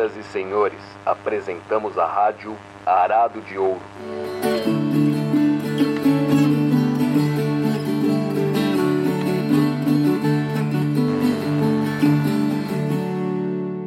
Senhoras e senhores, apresentamos a rádio Arado de Ouro.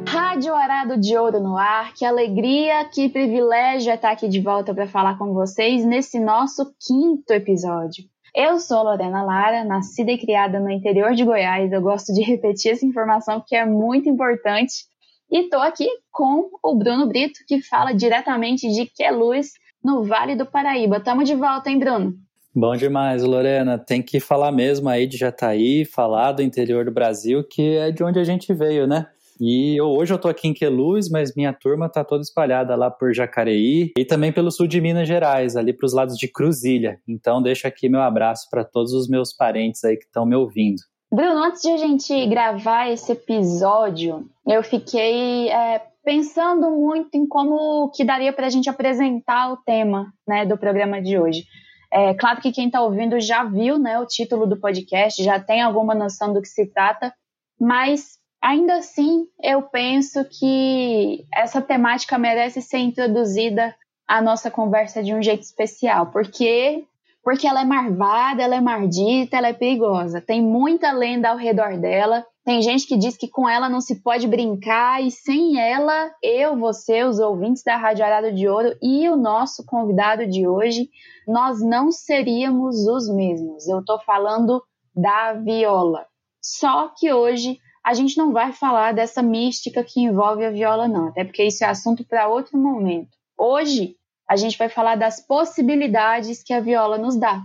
Rádio Arado de Ouro no ar, que alegria, que privilégio estar aqui de volta para falar com vocês nesse nosso quinto episódio. Eu sou Lorena Lara, nascida e criada no interior de Goiás. Eu gosto de repetir essa informação porque é muito importante. E estou aqui com o Bruno Brito, que fala diretamente de Queluz, no Vale do Paraíba. Tamo de volta, hein, Bruno? Bom demais, Lorena. Tem que falar mesmo aí de Jataí, falar do interior do Brasil, que é de onde a gente veio, né? E eu, hoje eu tô aqui em Queluz, mas minha turma tá toda espalhada lá por Jacareí e também pelo sul de Minas Gerais, ali para os lados de Cruzilha. Então deixo aqui meu abraço para todos os meus parentes aí que estão me ouvindo. Bruno, antes de a gente gravar esse episódio, eu fiquei é, pensando muito em como que daria para a gente apresentar o tema né, do programa de hoje. É claro que quem está ouvindo já viu né, o título do podcast, já tem alguma noção do que se trata, mas Ainda assim, eu penso que essa temática merece ser introduzida à nossa conversa de um jeito especial, porque porque ela é marvada, ela é mardita, ela é perigosa. Tem muita lenda ao redor dela. Tem gente que diz que com ela não se pode brincar e sem ela, eu, você, os ouvintes da Rádio Arado de Ouro e o nosso convidado de hoje, nós não seríamos os mesmos. Eu estou falando da viola. Só que hoje a gente não vai falar dessa mística que envolve a viola, não, até porque isso é assunto para outro momento. Hoje, a gente vai falar das possibilidades que a viola nos dá,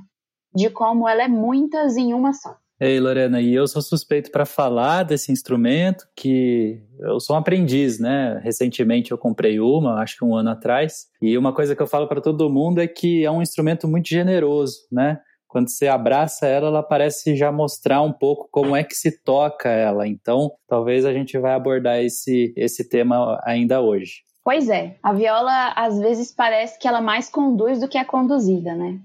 de como ela é muitas em uma só. Ei, Lorena, e eu sou suspeito para falar desse instrumento que eu sou um aprendiz, né? Recentemente eu comprei uma, acho que um ano atrás, e uma coisa que eu falo para todo mundo é que é um instrumento muito generoso, né? quando você abraça ela, ela parece já mostrar um pouco como é que se toca ela. Então, talvez a gente vai abordar esse, esse tema ainda hoje. Pois é, a viola às vezes parece que ela mais conduz do que é conduzida, né?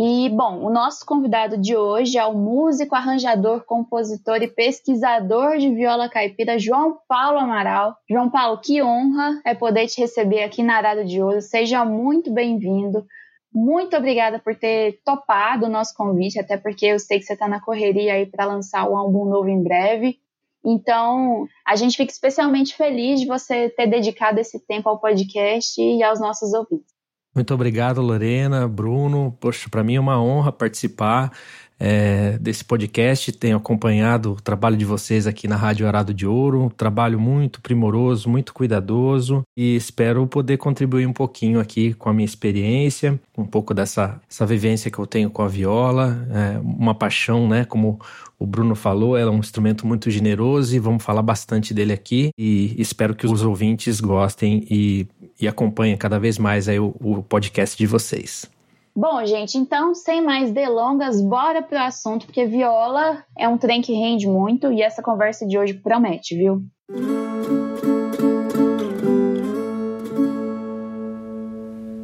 E, bom, o nosso convidado de hoje é o músico, arranjador, compositor e pesquisador de viola caipira, João Paulo Amaral. João Paulo, que honra é poder te receber aqui na Arada de Ouro. Seja muito bem-vindo. Muito obrigada por ter topado o nosso convite, até porque eu sei que você está na correria aí para lançar um álbum novo em breve. Então, a gente fica especialmente feliz de você ter dedicado esse tempo ao podcast e aos nossos ouvintes. Muito obrigado, Lorena, Bruno. Poxa, para mim é uma honra participar é, desse podcast, tenho acompanhado o trabalho de vocês aqui na Rádio Arado de Ouro, um trabalho muito primoroso, muito cuidadoso. E espero poder contribuir um pouquinho aqui com a minha experiência, um pouco dessa essa vivência que eu tenho com a viola, é, uma paixão, né, como o Bruno falou, ela é um instrumento muito generoso e vamos falar bastante dele aqui. E espero que os ouvintes gostem e, e acompanhem cada vez mais aí o, o podcast de vocês. Bom, gente, então, sem mais delongas, bora pro assunto, porque viola é um trem que rende muito e essa conversa de hoje promete, viu?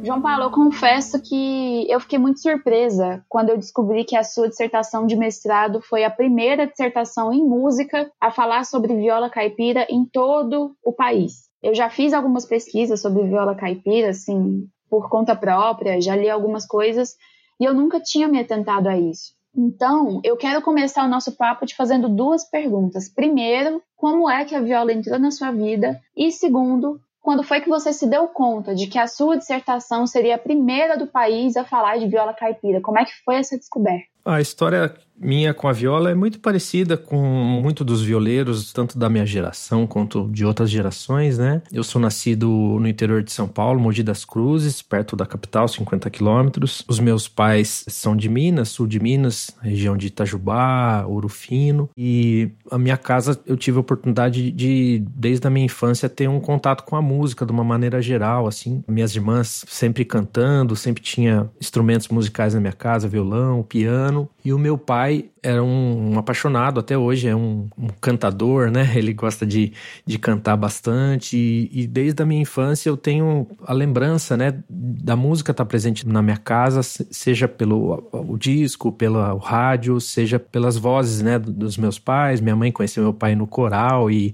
João Paulo, eu confesso que eu fiquei muito surpresa quando eu descobri que a sua dissertação de mestrado foi a primeira dissertação em música a falar sobre viola caipira em todo o país. Eu já fiz algumas pesquisas sobre viola caipira, assim, por conta própria, já li algumas coisas e eu nunca tinha me atentado a isso. Então, eu quero começar o nosso papo te fazendo duas perguntas. Primeiro, como é que a viola entrou na sua vida? E segundo, quando foi que você se deu conta de que a sua dissertação seria a primeira do país a falar de viola caipira? Como é que foi essa descoberta? A história minha com a viola é muito parecida com muito dos violeiros, tanto da minha geração quanto de outras gerações, né? Eu sou nascido no interior de São Paulo, Mogi das Cruzes, perto da capital, 50 quilômetros. Os meus pais são de Minas, sul de Minas, região de Itajubá, Ouro Fino. E a minha casa eu tive a oportunidade de, desde a minha infância, ter um contato com a música de uma maneira geral, assim. Minhas irmãs sempre cantando, sempre tinha instrumentos musicais na minha casa, violão, piano. E o meu pai pai era um, um apaixonado, até hoje é um, um, cantador, né? Ele gosta de, de cantar bastante e, e, desde a minha infância eu tenho a lembrança, né? Da música estar tá presente na minha casa, seja pelo o disco, pelo rádio, seja pelas vozes, né? Dos meus pais. Minha mãe conheceu meu pai no coral e,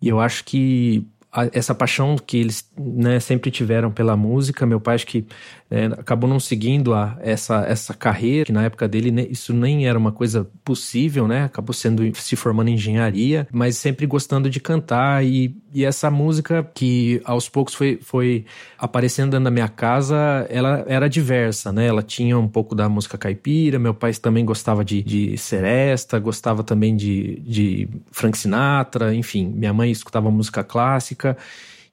e eu acho que essa paixão que eles né, sempre tiveram pela música. Meu pai acho que é, acabou não seguindo a, essa, essa carreira, que na época dele né, isso nem era uma coisa possível, né? Acabou sendo se formando em engenharia, mas sempre gostando de cantar e, e essa música que aos poucos foi, foi aparecendo da minha casa, ela era diversa, né? Ela tinha um pouco da música caipira, meu pai também gostava de, de seresta, gostava também de, de Frank Sinatra, enfim, minha mãe escutava música clássica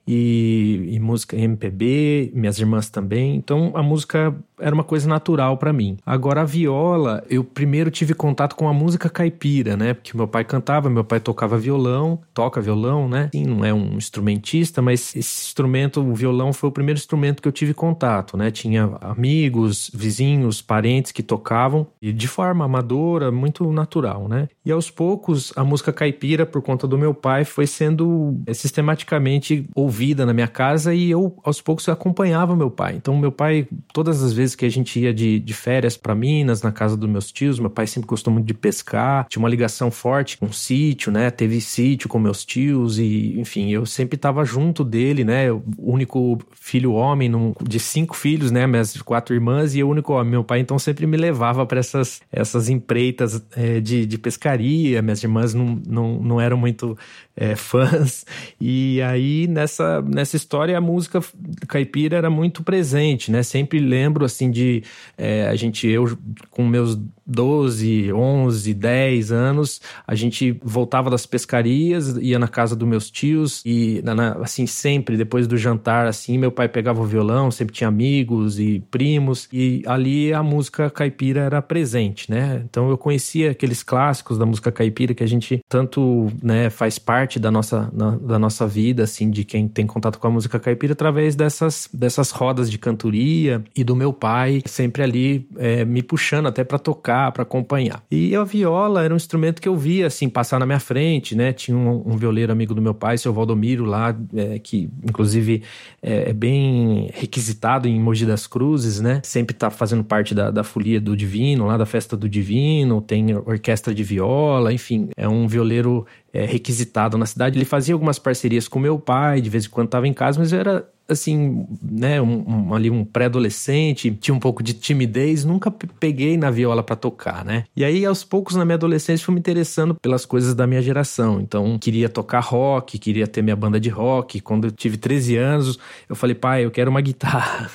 e, e, música MPB, minhas irmãs também. Então a música era uma coisa natural para mim. Agora a viola, eu primeiro tive contato com a música caipira, né? Porque meu pai cantava, meu pai tocava violão, toca violão, né? Sim, não é um instrumentista, mas esse instrumento, o violão foi o primeiro instrumento que eu tive contato, né? Tinha amigos, vizinhos, parentes que tocavam e de forma amadora, muito natural, né? E aos poucos a música caipira por conta do meu pai foi sendo eh, sistematicamente ouvida na minha casa e eu aos poucos acompanhava meu pai. Então meu pai todas as vezes vezes que a gente ia de, de férias para Minas, na casa dos meus tios, meu pai sempre gostou muito de pescar, tinha uma ligação forte com o sítio, né? Teve sítio com meus tios e, enfim, eu sempre estava junto dele, né? O único filho homem num, de cinco filhos, né? Minhas quatro irmãs e o único homem. Meu pai então sempre me levava para essas, essas empreitas é, de, de pescaria. Minhas irmãs não, não, não eram muito é, fãs. E aí, nessa, nessa história, a música caipira era muito presente, né? Sempre lembro, assim, de é, a gente, eu com meus 12, 11, 10 anos, a gente voltava das pescarias, ia na casa dos meus tios e, na, assim, sempre depois do jantar, assim, meu pai pegava o violão, sempre tinha amigos e primos, e ali a música caipira era presente, né? Então eu conhecia aqueles clássicos da música caipira que a gente tanto, né, faz parte da nossa, na, da nossa vida, assim, de quem tem contato com a música caipira através dessas, dessas rodas de cantoria e do meu pai sempre ali é, me puxando até para tocar tocar, para acompanhar. E a viola era um instrumento que eu via, assim, passar na minha frente, né? Tinha um, um violeiro amigo do meu pai, seu Valdomiro, lá, é, que inclusive é, é, bem requisitado em Mogi das Cruzes, né? Sempre tá fazendo parte da, da folia do Divino, lá da festa do Divino, tem orquestra de viola, enfim, é um violeiro é, requisitado na cidade. Ele fazia algumas parcerias com meu pai, de vez em quando estava em casa, mas era assim, né, um, um, ali um pré-adolescente, tinha um pouco de timidez, nunca peguei na viola para tocar, né? E aí aos poucos na minha adolescência fui me interessando pelas coisas da minha geração. Então, queria tocar rock, queria ter minha banda de rock. Quando eu tive 13 anos, eu falei: "Pai, eu quero uma guitarra".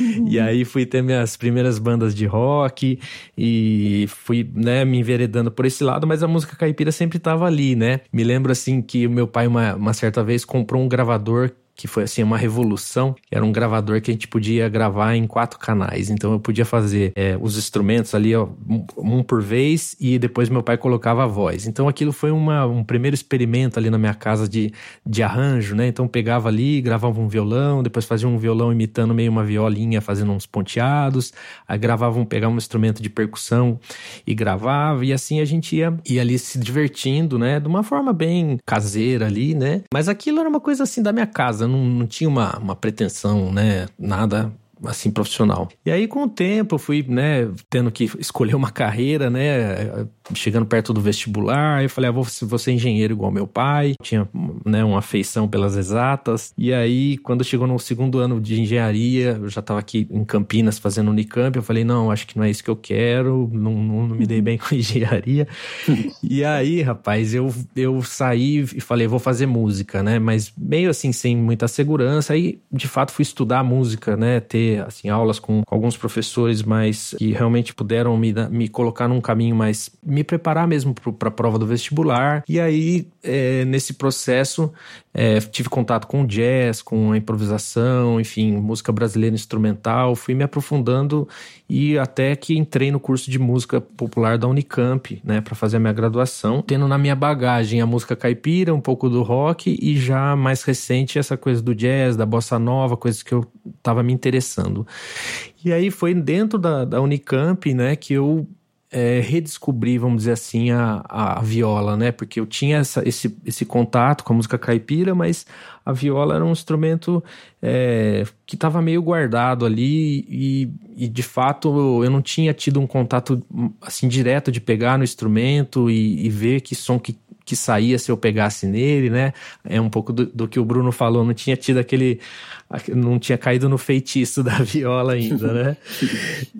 Uhum. e aí fui ter minhas primeiras bandas de rock e fui, né, me enveredando por esse lado, mas a música caipira sempre estava ali, né? Me lembro assim que o meu pai uma, uma certa vez comprou um gravador que foi assim uma revolução. Era um gravador que a gente podia gravar em quatro canais. Então eu podia fazer é, os instrumentos ali, ó, um por vez, e depois meu pai colocava a voz. Então aquilo foi uma, um primeiro experimento ali na minha casa de, de arranjo, né? Então pegava ali, gravava um violão, depois fazia um violão imitando meio uma violinha, fazendo uns ponteados, aí gravava um, pegava um instrumento de percussão e gravava, e assim a gente ia, ia ali se divertindo, né? De uma forma bem caseira ali, né? Mas aquilo era uma coisa assim da minha casa casa, não, não tinha uma, uma pretensão, né? Nada assim profissional. E aí com o tempo eu fui, né, tendo que escolher uma carreira, né, chegando perto do vestibular, eu falei, ah, vou, vou ser engenheiro igual meu pai, tinha, né, uma afeição pelas exatas. E aí quando chegou no segundo ano de engenharia, eu já estava aqui em Campinas fazendo Unicamp, eu falei, não, acho que não é isso que eu quero, não, não, não me dei bem com engenharia. e aí, rapaz, eu, eu saí e falei, vou fazer música, né, mas meio assim, sem muita segurança, aí de fato fui estudar música, né, ter assim aulas com, com alguns professores mais que realmente puderam me, me colocar num caminho mais me preparar mesmo para a prova do vestibular. E aí é, nesse processo é, tive contato com jazz, com a improvisação, enfim, música brasileira instrumental. Fui me aprofundando e até que entrei no curso de música popular da Unicamp, né, para fazer a minha graduação, tendo na minha bagagem a música caipira, um pouco do rock e já mais recente essa coisa do jazz, da bossa nova, coisas que eu estava me interessando. E aí foi dentro da, da Unicamp, né, que eu é, redescobri, vamos dizer assim, a, a viola, né? Porque eu tinha essa, esse, esse contato com a música caipira, mas a viola era um instrumento é, que estava meio guardado ali e, e, de fato eu não tinha tido um contato assim direto de pegar no instrumento e, e ver que som que que saía se eu pegasse nele, né? É um pouco do, do que o Bruno falou, não tinha tido aquele. Não tinha caído no feitiço da viola ainda, né?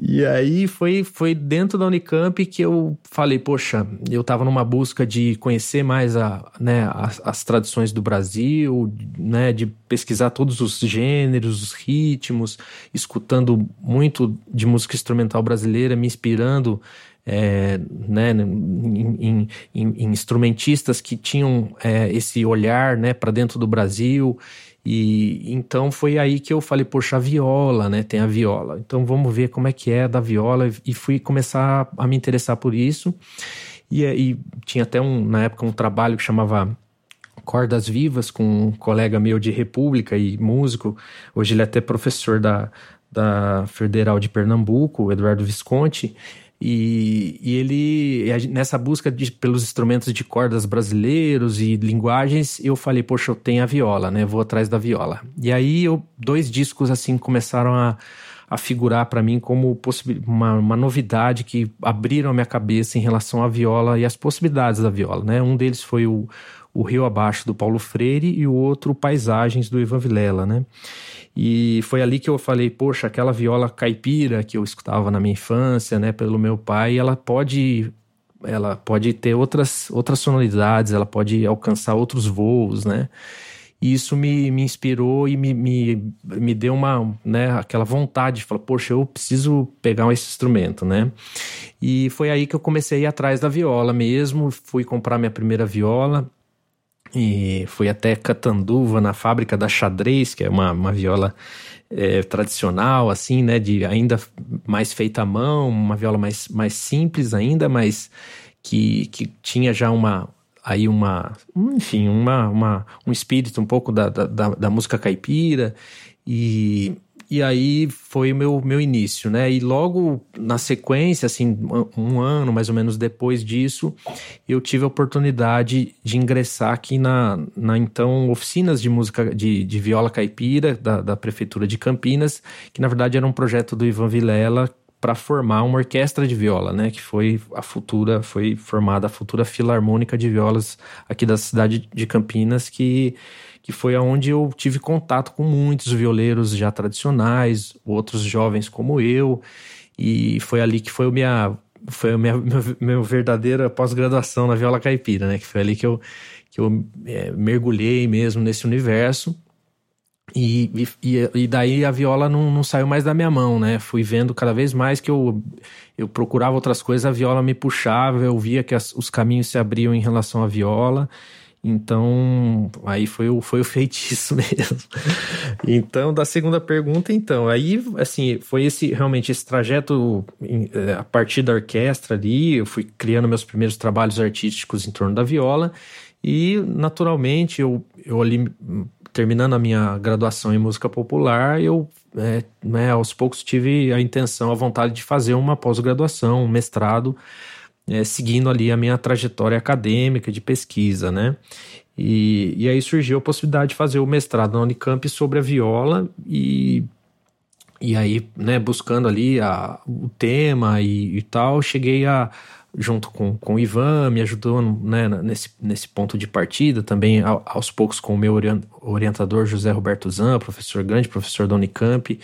e aí foi, foi dentro da Unicamp que eu falei, poxa, eu estava numa busca de conhecer mais a, né, as, as tradições do Brasil, né? De pesquisar todos os gêneros, os ritmos, escutando muito de música instrumental brasileira, me inspirando é, né, em, em, em, instrumentistas que tinham é, esse olhar né, para dentro do Brasil. E então foi aí que eu falei, poxa, a viola, né? Tem a viola. Então vamos ver como é que é da viola. E fui começar a me interessar por isso. E, e tinha até um, na época um trabalho que chamava Cordas Vivas com um colega meu de República e músico. Hoje ele é até professor da, da Federal de Pernambuco, Eduardo Visconti. E, e ele, nessa busca de, pelos instrumentos de cordas brasileiros e linguagens, eu falei, poxa, eu tenho a viola, né? Vou atrás da viola. E aí, eu, dois discos assim começaram a, a figurar para mim como uma, uma novidade que abriram a minha cabeça em relação à viola e as possibilidades da viola, né? Um deles foi o, o Rio Abaixo do Paulo Freire e o outro Paisagens do Ivan Vilela, né? E foi ali que eu falei, poxa, aquela viola caipira que eu escutava na minha infância, né, pelo meu pai, ela pode ela pode ter outras outras sonoridades, ela pode alcançar outros voos, né? E isso me, me inspirou e me, me, me deu uma, né, aquela vontade de falar, poxa, eu preciso pegar esse instrumento, né? E foi aí que eu comecei a ir atrás da viola mesmo, fui comprar minha primeira viola, e fui até Catanduva, na fábrica da Xadrez, que é uma, uma viola é, tradicional, assim, né? De ainda mais feita à mão, uma viola mais, mais simples ainda, mas que, que tinha já uma aí uma enfim uma, uma um espírito um pouco da, da, da música caipira e e aí foi o meu, meu início, né? E logo na sequência, assim, um ano mais ou menos depois disso, eu tive a oportunidade de ingressar aqui na, na então, oficinas de música de, de viola caipira da, da Prefeitura de Campinas, que na verdade era um projeto do Ivan Vilela para formar uma orquestra de viola, né? Que foi a futura, foi formada a futura Filarmônica de Violas aqui da cidade de Campinas, que que foi aonde eu tive contato com muitos violeiros já tradicionais, outros jovens como eu, e foi ali que foi a minha foi a minha meu, meu verdadeira pós-graduação na viola caipira, né? Que foi ali que eu que eu é, mergulhei mesmo nesse universo. E, e, e, daí a viola não, não saiu mais da minha mão, né? Fui vendo cada vez mais que eu, eu procurava outras coisas, a viola me puxava, eu via que as, os caminhos se abriam em relação à viola. Então, aí foi o, foi o feitiço mesmo. então, da segunda pergunta, então, aí, assim, foi esse realmente esse trajeto é, a partir da orquestra ali, eu fui criando meus primeiros trabalhos artísticos em torno da viola e, naturalmente, eu, eu ali, terminando a minha graduação em música popular, eu, é, né, aos poucos tive a intenção, a vontade de fazer uma pós-graduação, um mestrado, é, seguindo ali a minha trajetória acadêmica de pesquisa, né? E, e aí surgiu a possibilidade de fazer o mestrado na Unicamp sobre a viola e, e aí, né, buscando ali a, o tema e, e tal, cheguei a, junto com, com o Ivan, me ajudou né, nesse, nesse ponto de partida, também aos poucos com o meu orientador José Roberto Zan, professor grande, professor da Unicamp,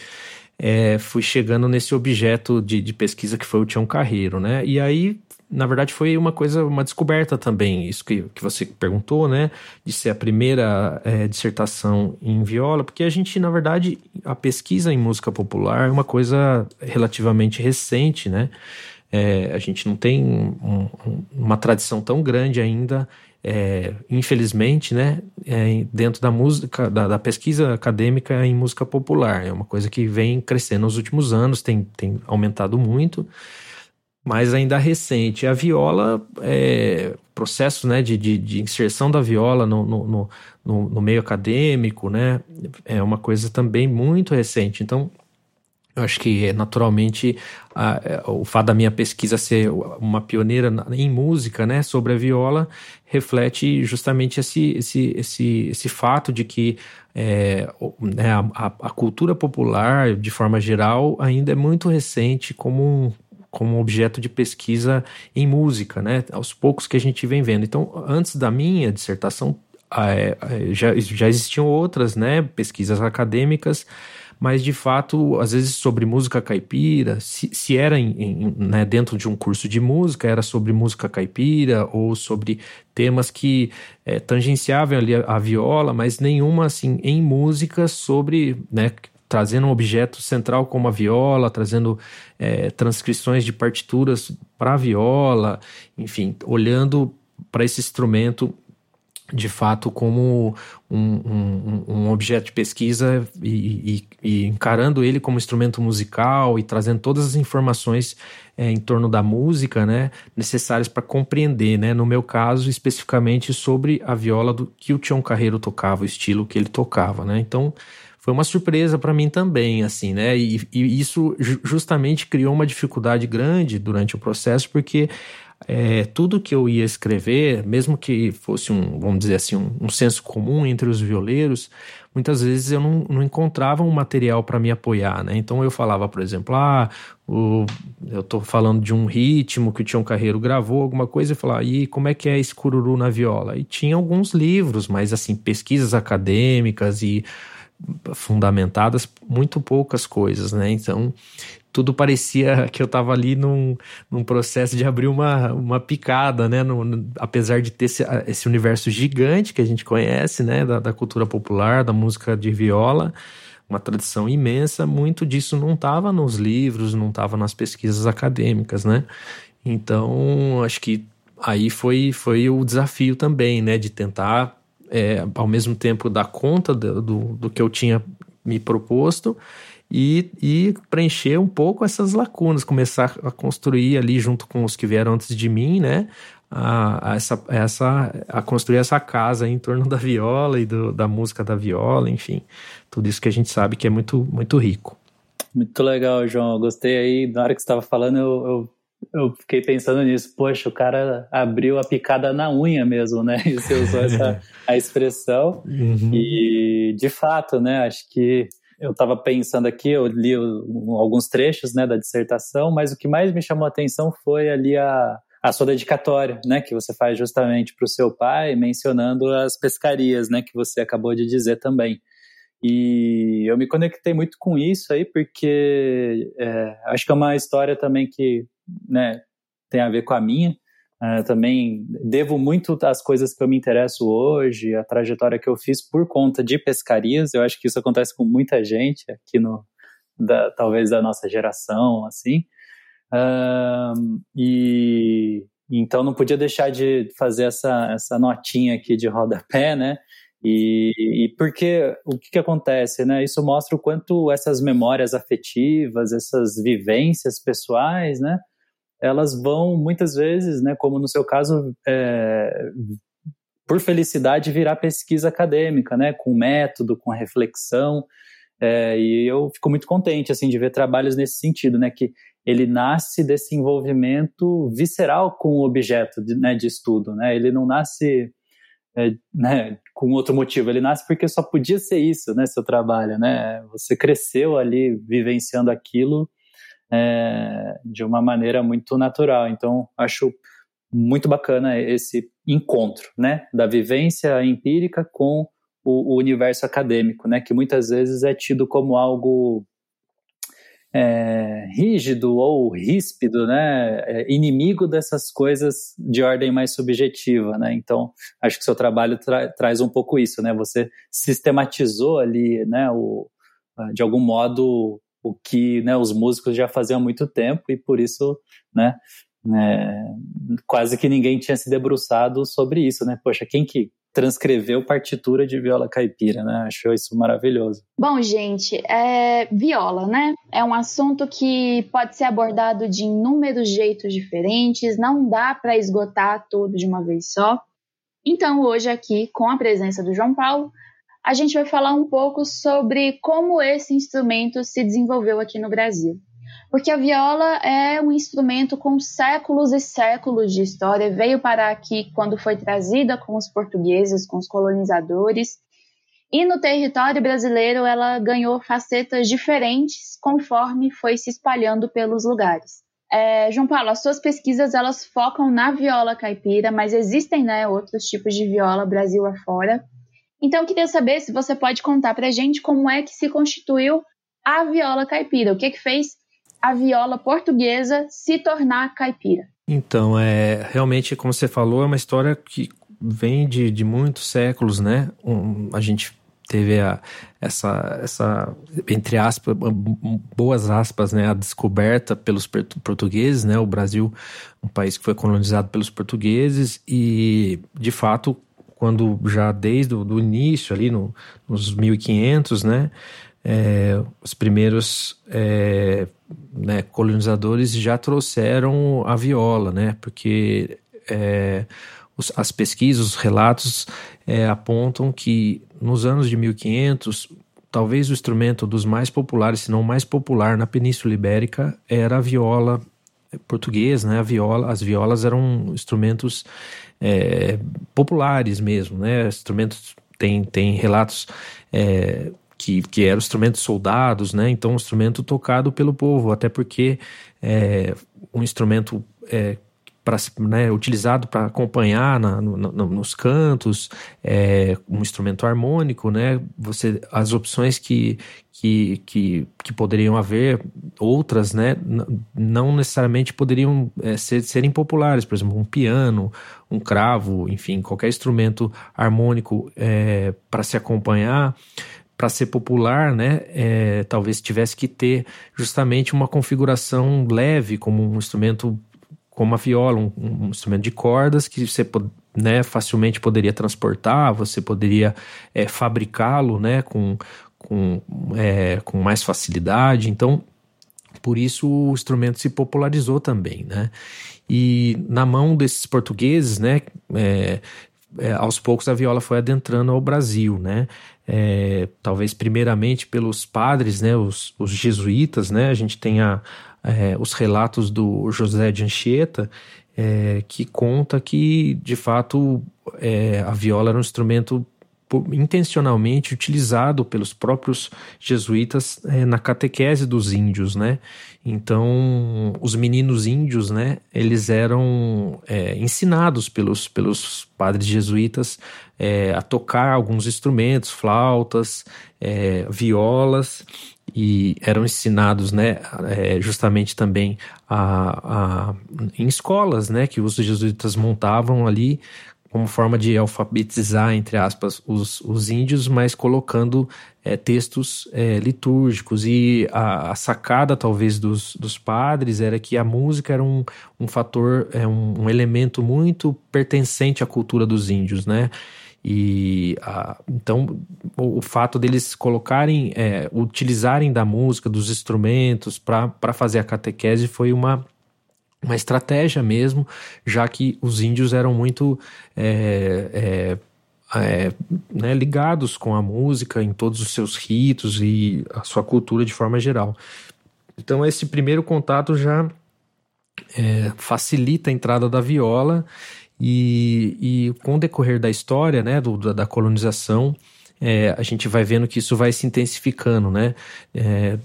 é, fui chegando nesse objeto de, de pesquisa que foi o Tião Carreiro, né? E aí na verdade foi uma coisa, uma descoberta também, isso que, que você perguntou, né? De ser a primeira é, dissertação em viola, porque a gente, na verdade, a pesquisa em música popular é uma coisa relativamente recente, né? É, a gente não tem um, um, uma tradição tão grande ainda, é, infelizmente, né? É, dentro da música, da, da, pesquisa acadêmica em música popular. É uma coisa que vem crescendo nos últimos anos, tem, tem aumentado muito mas ainda recente. A viola, é, processo né, de, de, de, inserção da viola no, no, no, no, meio acadêmico, né, é uma coisa também muito recente. Então, eu acho que naturalmente a, é, o fato da minha pesquisa ser uma pioneira em música, né, sobre a viola, reflete justamente esse, esse, esse, esse fato de que é, né, a, a, cultura popular, de forma geral, ainda é muito recente como um, como objeto de pesquisa em música, né? Aos poucos que a gente vem vendo. Então, antes da minha dissertação, é, já, já existiam outras, né? Pesquisas acadêmicas mas de fato, às vezes sobre música caipira, se, se era em, em, né, dentro de um curso de música, era sobre música caipira ou sobre temas que é, tangenciavam ali a, a, viola, mas nenhuma assim em música sobre, né, trazendo um objeto central como a viola, trazendo é, transcrições de partituras para a viola, enfim, olhando para esse instrumento de fato como um, um, um, objeto de pesquisa e, e, e, encarando ele como instrumento musical e trazendo todas as informações é, em torno da música, né, necessárias para compreender, né, no meu caso especificamente sobre a viola do que o Tião Carreiro tocava, o estilo que ele tocava, né, então foi uma surpresa para mim também, assim, né, e, e isso justamente criou uma dificuldade grande durante o processo porque é, tudo que eu ia escrever, mesmo que fosse um, vamos dizer assim, um, um senso comum entre os violeiros, muitas vezes eu não, não encontrava um material para me apoiar, né? Então eu falava, por exemplo, ah, o, eu estou falando de um ritmo que o Tião Carreiro gravou, alguma coisa, e falava, e como é que é esse cururu na viola? E tinha alguns livros, mas assim, pesquisas acadêmicas e fundamentadas, muito poucas coisas, né? Então, tudo parecia que eu estava ali num, num processo de abrir uma, uma picada, né? No, no, apesar de ter esse, esse, universo gigante que a gente conhece, né? Da, da, cultura popular, da música de viola, uma tradição imensa, muito disso não estava nos livros, não estava nas pesquisas acadêmicas, né? Então, acho que aí foi, foi o desafio também, né? De tentar, é, ao mesmo tempo, dar conta do, do, do que eu tinha me proposto e, e preencher um pouco essas lacunas, começar a construir ali junto com os que vieram antes de mim, né? A, a essa, essa, a construir essa casa em torno da viola e do, da música da viola, enfim, tudo isso que a gente sabe que é muito, muito rico. Muito legal, João. Eu gostei aí, na hora que você estava falando, eu, eu, eu, fiquei pensando nisso. Poxa, o cara abriu a picada na unha mesmo, né? E você usou essa a expressão. Uhum. E, de fato, né? Acho que eu estava pensando aqui, eu li alguns trechos né, da dissertação, mas o que mais me chamou a atenção foi ali a, a sua dedicatória, né, que você faz justamente para o seu pai, mencionando as pescarias, né, que você acabou de dizer também. E eu me conectei muito com isso aí, porque é, acho que é uma história também que né, tem a ver com a minha. Uh, também devo muito às coisas que eu me interesso hoje, a trajetória que eu fiz por conta de pescarias. Eu acho que isso acontece com muita gente aqui no, da, talvez da nossa geração, assim. Uh, e então não podia deixar de fazer essa, essa notinha aqui de rodapé, né? E, e porque o que, que acontece, né? Isso mostra o quanto essas memórias afetivas, essas vivências pessoais, né? Elas vão muitas vezes, né, como no seu caso, é, por felicidade, virar pesquisa acadêmica, né, com método, com reflexão. É, e eu fico muito contente assim de ver trabalhos nesse sentido, né, que ele nasce desse envolvimento visceral com o objeto de, né, de estudo, né, ele não nasce é, né, com outro motivo, ele nasce porque só podia ser isso, né, seu trabalho, né, você cresceu ali vivenciando aquilo é, de uma maneira muito natural. Então, acho muito bacana esse encontro, né, da vivência empírica com o, o universo acadêmico, né, que muitas vezes é tido como algo é, rígido ou ríspido, né, é, inimigo dessas coisas de ordem mais subjetiva, né. Então, acho que seu trabalho tra traz um pouco isso, né. Você sistematizou ali, né, o, de algum modo o que né, os músicos já faziam há muito tempo e por isso, né, né, quase que ninguém tinha se debruçado sobre isso, né? Poxa, quem que transcreveu partitura de viola caipira, né? Achou isso maravilhoso. Bom, gente, é, viola, né? É um assunto que pode ser abordado de inúmeros jeitos diferentes, não dá para esgotar tudo de uma vez só. Então, hoje aqui, com a presença do João Paulo, a gente vai falar um pouco sobre como esse instrumento se desenvolveu aqui no Brasil. Porque a viola é um instrumento com séculos e séculos de história, veio parar aqui quando foi trazida com os portugueses, com os colonizadores, e no território brasileiro ela ganhou facetas diferentes conforme foi se espalhando pelos lugares. É, João Paulo, as suas pesquisas elas focam na viola caipira, mas existem né, outros tipos de viola Brasil afora. Então, queria saber se você pode contar para gente como é que se constituiu a viola caipira, o que que fez a viola portuguesa se tornar caipira. Então, é realmente, como você falou, é uma história que vem de, de muitos séculos, né? Um, a gente teve a, essa, essa, entre aspas, boas aspas, né, a descoberta pelos portugueses, né, o Brasil, um país que foi colonizado pelos portugueses e, de fato, quando já desde o início ali no, nos 1500, né, é, os primeiros é, né, colonizadores já trouxeram a viola, né, porque é, os, as pesquisas, os relatos é, apontam que nos anos de 1500, talvez o instrumento dos mais populares, se não mais popular na Península Ibérica, era a viola portuguesa, né? A viola, as violas eram instrumentos é, populares mesmo, né? Instrumentos tem, tem relatos é, que, que eram instrumentos soldados, né? Então, um instrumento tocado pelo povo, até porque é, um instrumento é, né, utilizado para acompanhar na, no, no, nos cantos, é, um instrumento harmônico, né? Você, as opções que, que, que, que poderiam haver, outras, né? Não necessariamente poderiam é, ser, serem populares, por exemplo, um piano, um cravo, enfim, qualquer instrumento harmônico é, para se acompanhar para ser popular, né, é, talvez tivesse que ter justamente uma configuração leve, como um instrumento como a viola, um, um instrumento de cordas que você né, facilmente poderia transportar, você poderia é, fabricá-lo né, com, com, é, com mais facilidade. Então, por isso o instrumento se popularizou também, né? E na mão desses portugueses, né, é, é, aos poucos a viola foi adentrando ao Brasil, né? É, talvez primeiramente pelos padres, né, os, os jesuítas, né? A gente tem a, é, os relatos do José de Anchieta, é, que conta que, de fato, é, a viola era um instrumento intencionalmente utilizado pelos próprios jesuítas é, na catequese dos índios, né? Então, os meninos índios, né? Eles eram é, ensinados pelos, pelos padres jesuítas é, a tocar alguns instrumentos, flautas, é, violas, e eram ensinados, né, é, justamente também a, a, em escolas, né, que os jesuítas montavam ali como forma de alfabetizar, entre aspas, os, os índios, mas colocando é, textos é, litúrgicos. E a, a, sacada, talvez, dos, dos padres era que a música era um, um fator, é, um, um elemento muito pertencente à cultura dos índios, né? E então o, o, fato deles colocarem, é, utilizarem da música, dos instrumentos para fazer a catequese foi uma, uma estratégia mesmo, já que os índios eram muito é, é, é, né, ligados com a música em todos os seus ritos e a sua cultura de forma geral. Então esse primeiro contato já é, facilita a entrada da viola e, e com o decorrer da história, né, do, da colonização, é, a gente vai vendo que isso vai se intensificando, né? É,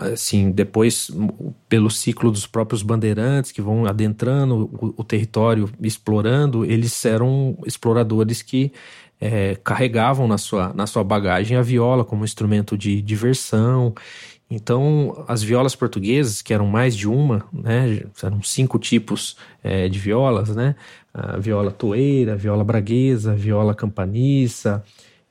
assim, depois pelo ciclo dos próprios bandeirantes que vão adentrando o, o território, explorando, eles eram exploradores que é, carregavam na sua, na sua bagagem a viola como instrumento de diversão então, as violas portuguesas, que eram mais de uma, né, eram cinco tipos é, de violas, né, viola toeira, a viola braguesa, a viola campaniça,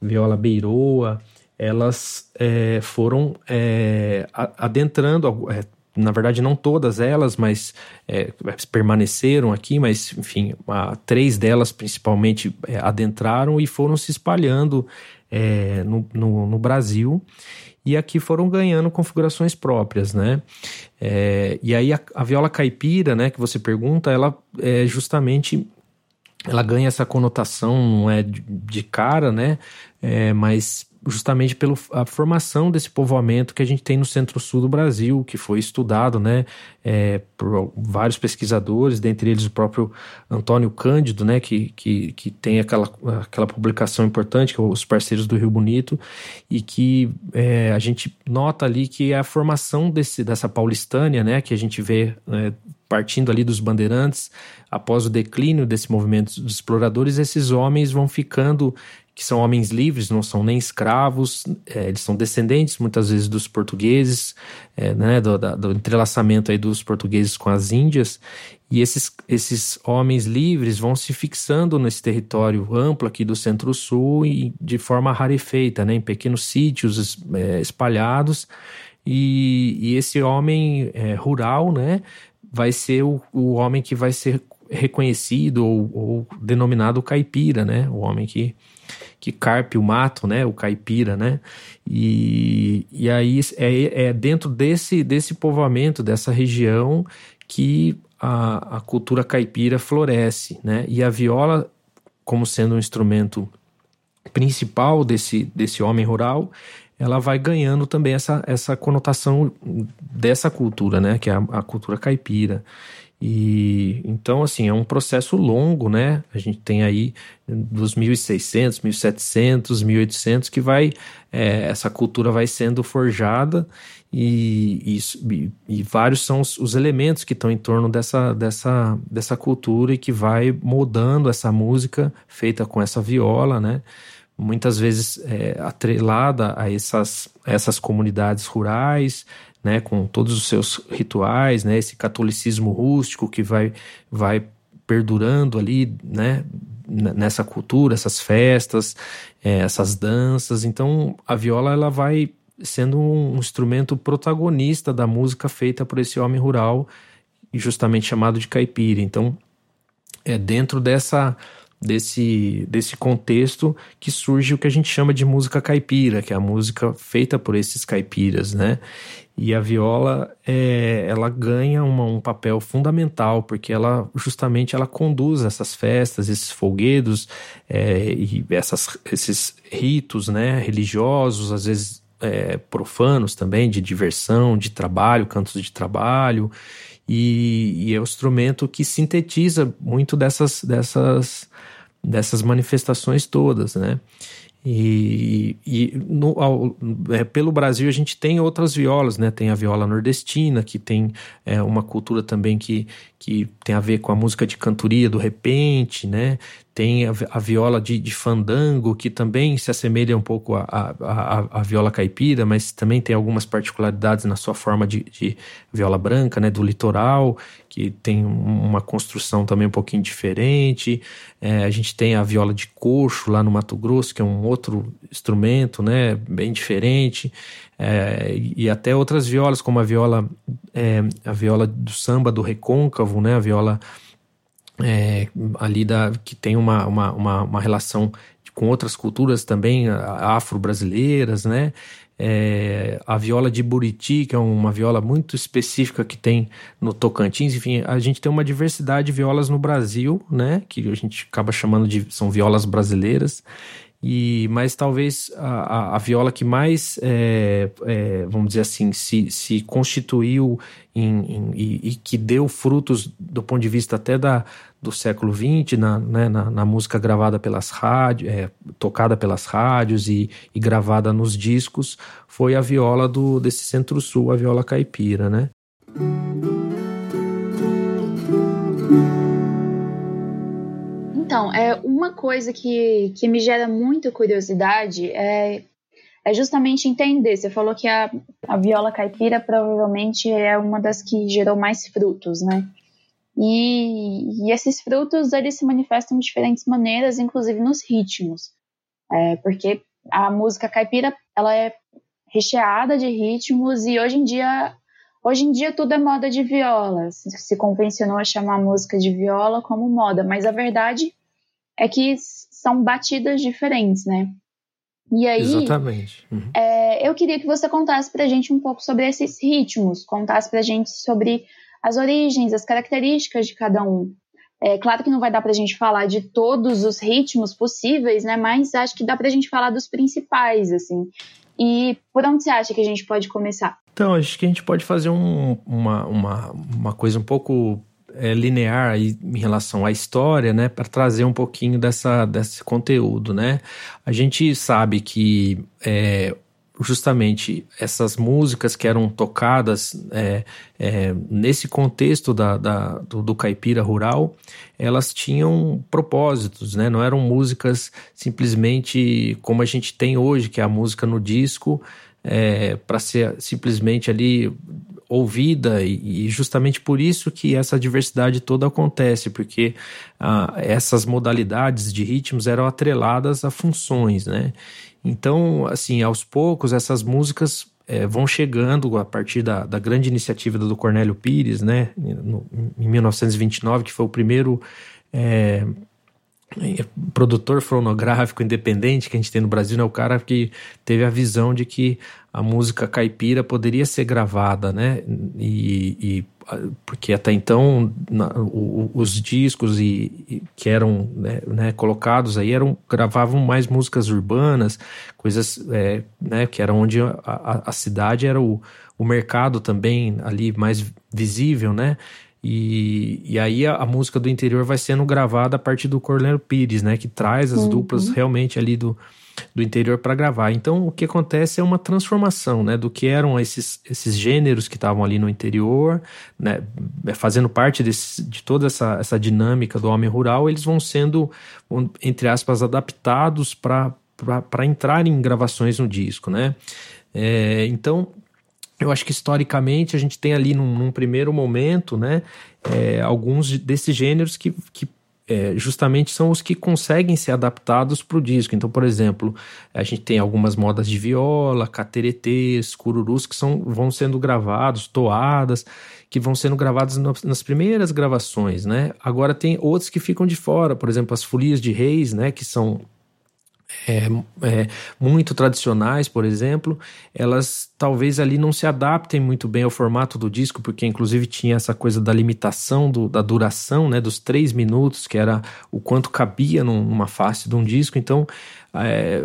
viola beiroa, elas é, foram é, adentrando, é, na verdade não todas elas, mas é, permaneceram aqui, mas enfim, três delas principalmente é, adentraram e foram se espalhando no, no, no Brasil e aqui foram ganhando configurações próprias, né? É, e aí a, a, viola caipira, né, que você pergunta, ela é justamente ela ganha essa conotação, não é de, cara, né? É, mas justamente pela formação desse povoamento que a gente tem no centro-sul do Brasil, que foi estudado né, é, por vários pesquisadores, dentre eles o próprio Antônio Cândido, né, que, que, que tem aquela, aquela publicação importante, que é Os Parceiros do Rio Bonito, e que é, a gente nota ali que é a formação desse, dessa paulistânia, né, que a gente vê é, partindo ali dos bandeirantes, após o declínio desse movimento dos exploradores, esses homens vão ficando que são homens livres, não são nem escravos, é, eles são descendentes muitas vezes dos portugueses, é, né, do, do, entrelaçamento aí dos portugueses com as índias, e esses, esses homens livres vão se fixando nesse território amplo aqui do centro-sul e de forma rarefeita, né, em pequenos sítios é, espalhados, e, e, esse homem é, rural, né, vai ser o, o homem que vai ser reconhecido ou, ou denominado caipira, né, o homem que que carpe o mato, né? O caipira, né? E, e aí é, é dentro desse, desse povoamento, dessa região, que a, a cultura caipira floresce, né? E a viola, como sendo um instrumento principal desse, desse homem rural, ela vai ganhando também essa, essa conotação dessa cultura, né? Que é a, a cultura caipira. E então, assim, é um processo longo, né? A gente tem aí dos 1600, 1700, 1800 que vai, é, essa cultura vai sendo forjada e, e, e vários são os, os, elementos que estão em torno dessa, dessa, dessa cultura e que vai moldando essa música feita com essa viola, né? Muitas vezes é, atrelada a essas, essas comunidades rurais, né, com todos os seus rituais, né, esse catolicismo rústico que vai, vai perdurando ali, né, nessa cultura, essas festas, é, essas danças. Então, a viola ela vai sendo um instrumento protagonista da música feita por esse homem rural, justamente chamado de caipira. Então, é dentro dessa desse, desse contexto que surge o que a gente chama de música caipira, que é a música feita por esses caipiras, né? E a viola, é, ela ganha uma, um papel fundamental, porque ela justamente ela conduz essas festas, esses folguedos é, e essas, esses ritos né, religiosos, às vezes é, profanos também, de diversão, de trabalho, cantos de trabalho. E, e é o instrumento que sintetiza muito dessas, dessas, dessas manifestações todas, né? E, e no, ao, é, pelo Brasil a gente tem outras violas, né? Tem a viola nordestina, que tem é, uma cultura também que, que tem a ver com a música de cantoria do repente, né? Tem a, a viola de, de, fandango, que também se assemelha um pouco à viola caipira, mas também tem algumas particularidades na sua forma de, de viola branca, né? Do litoral, que tem uma construção também um pouquinho diferente. É, a gente tem a viola de coxo lá no Mato Grosso, que é um outro instrumento, né? Bem diferente. É, e até outras violas, como a viola, é, a viola do samba do recôncavo, né? A viola é, ali da, que tem uma, uma, uma, uma relação com outras culturas também afro-brasileiras, né? É, a viola de Buriti, que é uma viola muito específica que tem no Tocantins, enfim, a gente tem uma diversidade de violas no Brasil, né? Que a gente acaba chamando de são violas brasileiras. E, mas talvez a, a, a viola que mais, é, é, vamos dizer assim, se, se constituiu em, em, e, e, que deu frutos do ponto de vista até da, do século XX, na, né, na, na, música gravada pelas rádios, é, tocada pelas rádios e, e, gravada nos discos, foi a viola do, desse centro-sul, a viola caipira, né? Então, é uma coisa que, que me gera muita curiosidade é, é justamente entender. Você falou que a, a viola caipira provavelmente é uma das que gerou mais frutos, né? E, e esses frutos eles se manifestam de diferentes maneiras, inclusive nos ritmos, é, porque a música caipira ela é recheada de ritmos e hoje em dia Hoje em dia tudo é moda de viola. Se convencionou a chamar a música de viola como moda, mas a verdade é que são batidas diferentes, né? E aí, Exatamente. Uhum. É, eu queria que você contasse pra gente um pouco sobre esses ritmos, contasse pra gente sobre as origens, as características de cada um. É claro que não vai dar para a gente falar de todos os ritmos possíveis, né? Mas acho que dá para a gente falar dos principais, assim. E por onde você acha que a gente pode começar? Então, acho que a gente pode fazer um, uma, uma, uma coisa um pouco é, linear em relação à história, né, para trazer um pouquinho dessa, desse conteúdo, né? A gente sabe que é, justamente essas músicas que eram tocadas é, é, nesse contexto da, da do, do, caipira rural, elas tinham propósitos, né? Não eram músicas simplesmente como a gente tem hoje, que é a música no disco, é, para ser simplesmente ali ouvida e, justamente por isso que essa diversidade toda acontece, porque ah, essas modalidades de ritmos eram atreladas a funções, né? Então, assim, aos poucos essas músicas é, vão chegando a partir da, da grande iniciativa do Cornélio Pires, né, no, em 1929, que foi o primeiro é, produtor fonográfico independente que a gente tem no Brasil, né, o cara que teve a visão de que a música caipira poderia ser gravada, né, e, e porque até então na, o, os discos e, e que eram né, né, colocados aí eram gravavam mais músicas urbanas, coisas é, né, que era onde a, a, a cidade era o, o mercado também ali mais visível, né? E, e aí a, a, música do interior vai sendo gravada a partir do Cornélio Pires, né? Que traz as uhum. duplas realmente ali do, do interior para gravar. Então o que acontece é uma transformação, né? Do que eram esses, esses gêneros que estavam ali no interior, né? Fazendo parte desse, de toda essa, essa dinâmica do homem rural, eles vão sendo, entre aspas, adaptados para entrar em gravações no disco, né? É, então eu acho que historicamente a gente tem ali num, num primeiro momento, né, é, alguns desses gêneros que, que é, justamente são os que conseguem ser adaptados para o disco. Então, por exemplo, a gente tem algumas modas de viola, cateretês, cururus que são, vão sendo gravados, toadas, que vão sendo gravadas no, nas primeiras gravações, né? Agora tem outros que ficam de fora, por exemplo, as folias de reis, né, que são é, é, muito tradicionais, por exemplo, elas talvez ali não se adaptem muito bem ao formato do disco, porque inclusive tinha essa coisa da limitação do, da duração, né, dos três minutos, que era o quanto cabia numa face de um disco. Então, é,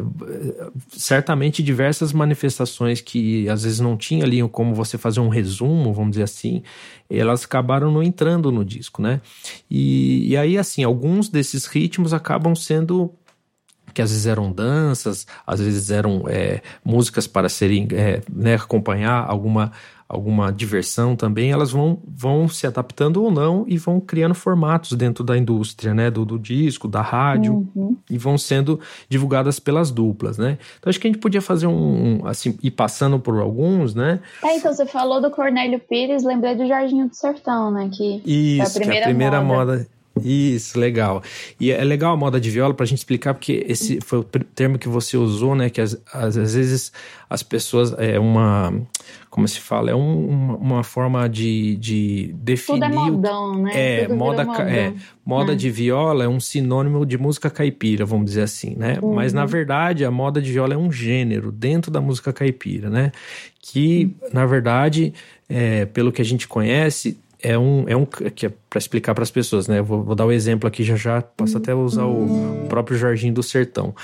certamente diversas manifestações que às vezes não tinha ali como você fazer um resumo, vamos dizer assim, elas acabaram não entrando no disco, né? E, e aí, assim, alguns desses ritmos acabam sendo que às vezes eram danças, às vezes eram é, músicas para serem é, né, acompanhar alguma alguma diversão também, elas vão, vão se adaptando ou não e vão criando formatos dentro da indústria, né, do, do disco, da rádio, uhum. e vão sendo divulgadas pelas duplas, né. Então acho que a gente podia fazer um, assim, ir passando por alguns, né. É, então você falou do Cornélio Pires, lembrei do Jardim do Sertão, né, que Isso, a primeira, que a primeira moda. moda isso, legal. E é legal a moda de viola para a gente explicar, porque esse foi o termo que você usou, né? Que às, às vezes as pessoas. É uma. Como se fala? É um, uma, uma, forma de, de definir. Tudo é modão, né? É, Tudo moda, é, moda é. de viola é um sinônimo de música caipira, vamos dizer assim, né? Uhum. Mas na verdade a moda de viola é um gênero dentro da música caipira, né? Que, na verdade, é, pelo que a gente conhece, é um, é um que é para explicar para as pessoas, né? Vou, vou, dar o um exemplo aqui já já, posso até usar o, próprio Jardim do Sertão.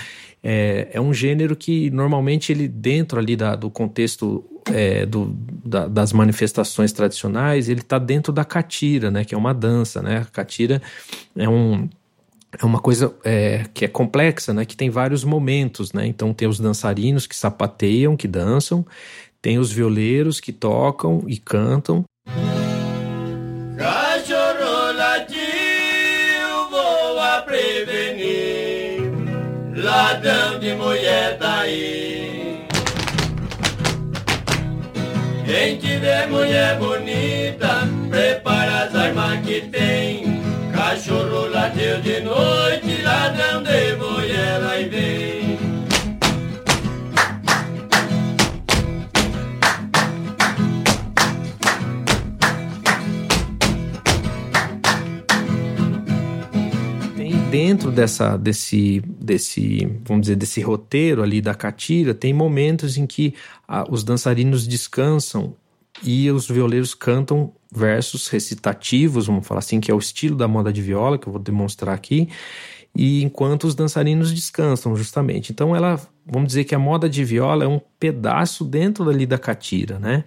É, é, um gênero que normalmente ele dentro ali da, do contexto é, do, da, das manifestações tradicionais, ele está dentro da catira, né? Que é uma dança, né? A catira é um é uma coisa é, que é complexa, né? Que tem vários momentos, né? Então tem os dançarinos que sapateiam, que dançam, tem os violeiros que tocam e cantam. Ladrão de mulher daí. Quem tiver mulher bonita, prepara as armas que tem. Cachorro lateu de noite, dessa, desse, desse, vamos dizer, desse roteiro ali da catira, tem momentos em que ah, os dançarinos descansam e os violeiros cantam versos recitativos, vamos falar assim, que é o estilo da moda de viola, que eu vou demonstrar aqui, e enquanto os dançarinos descansam, justamente. Então, ela, vamos dizer que a moda de viola é um pedaço dentro dali da catira, né?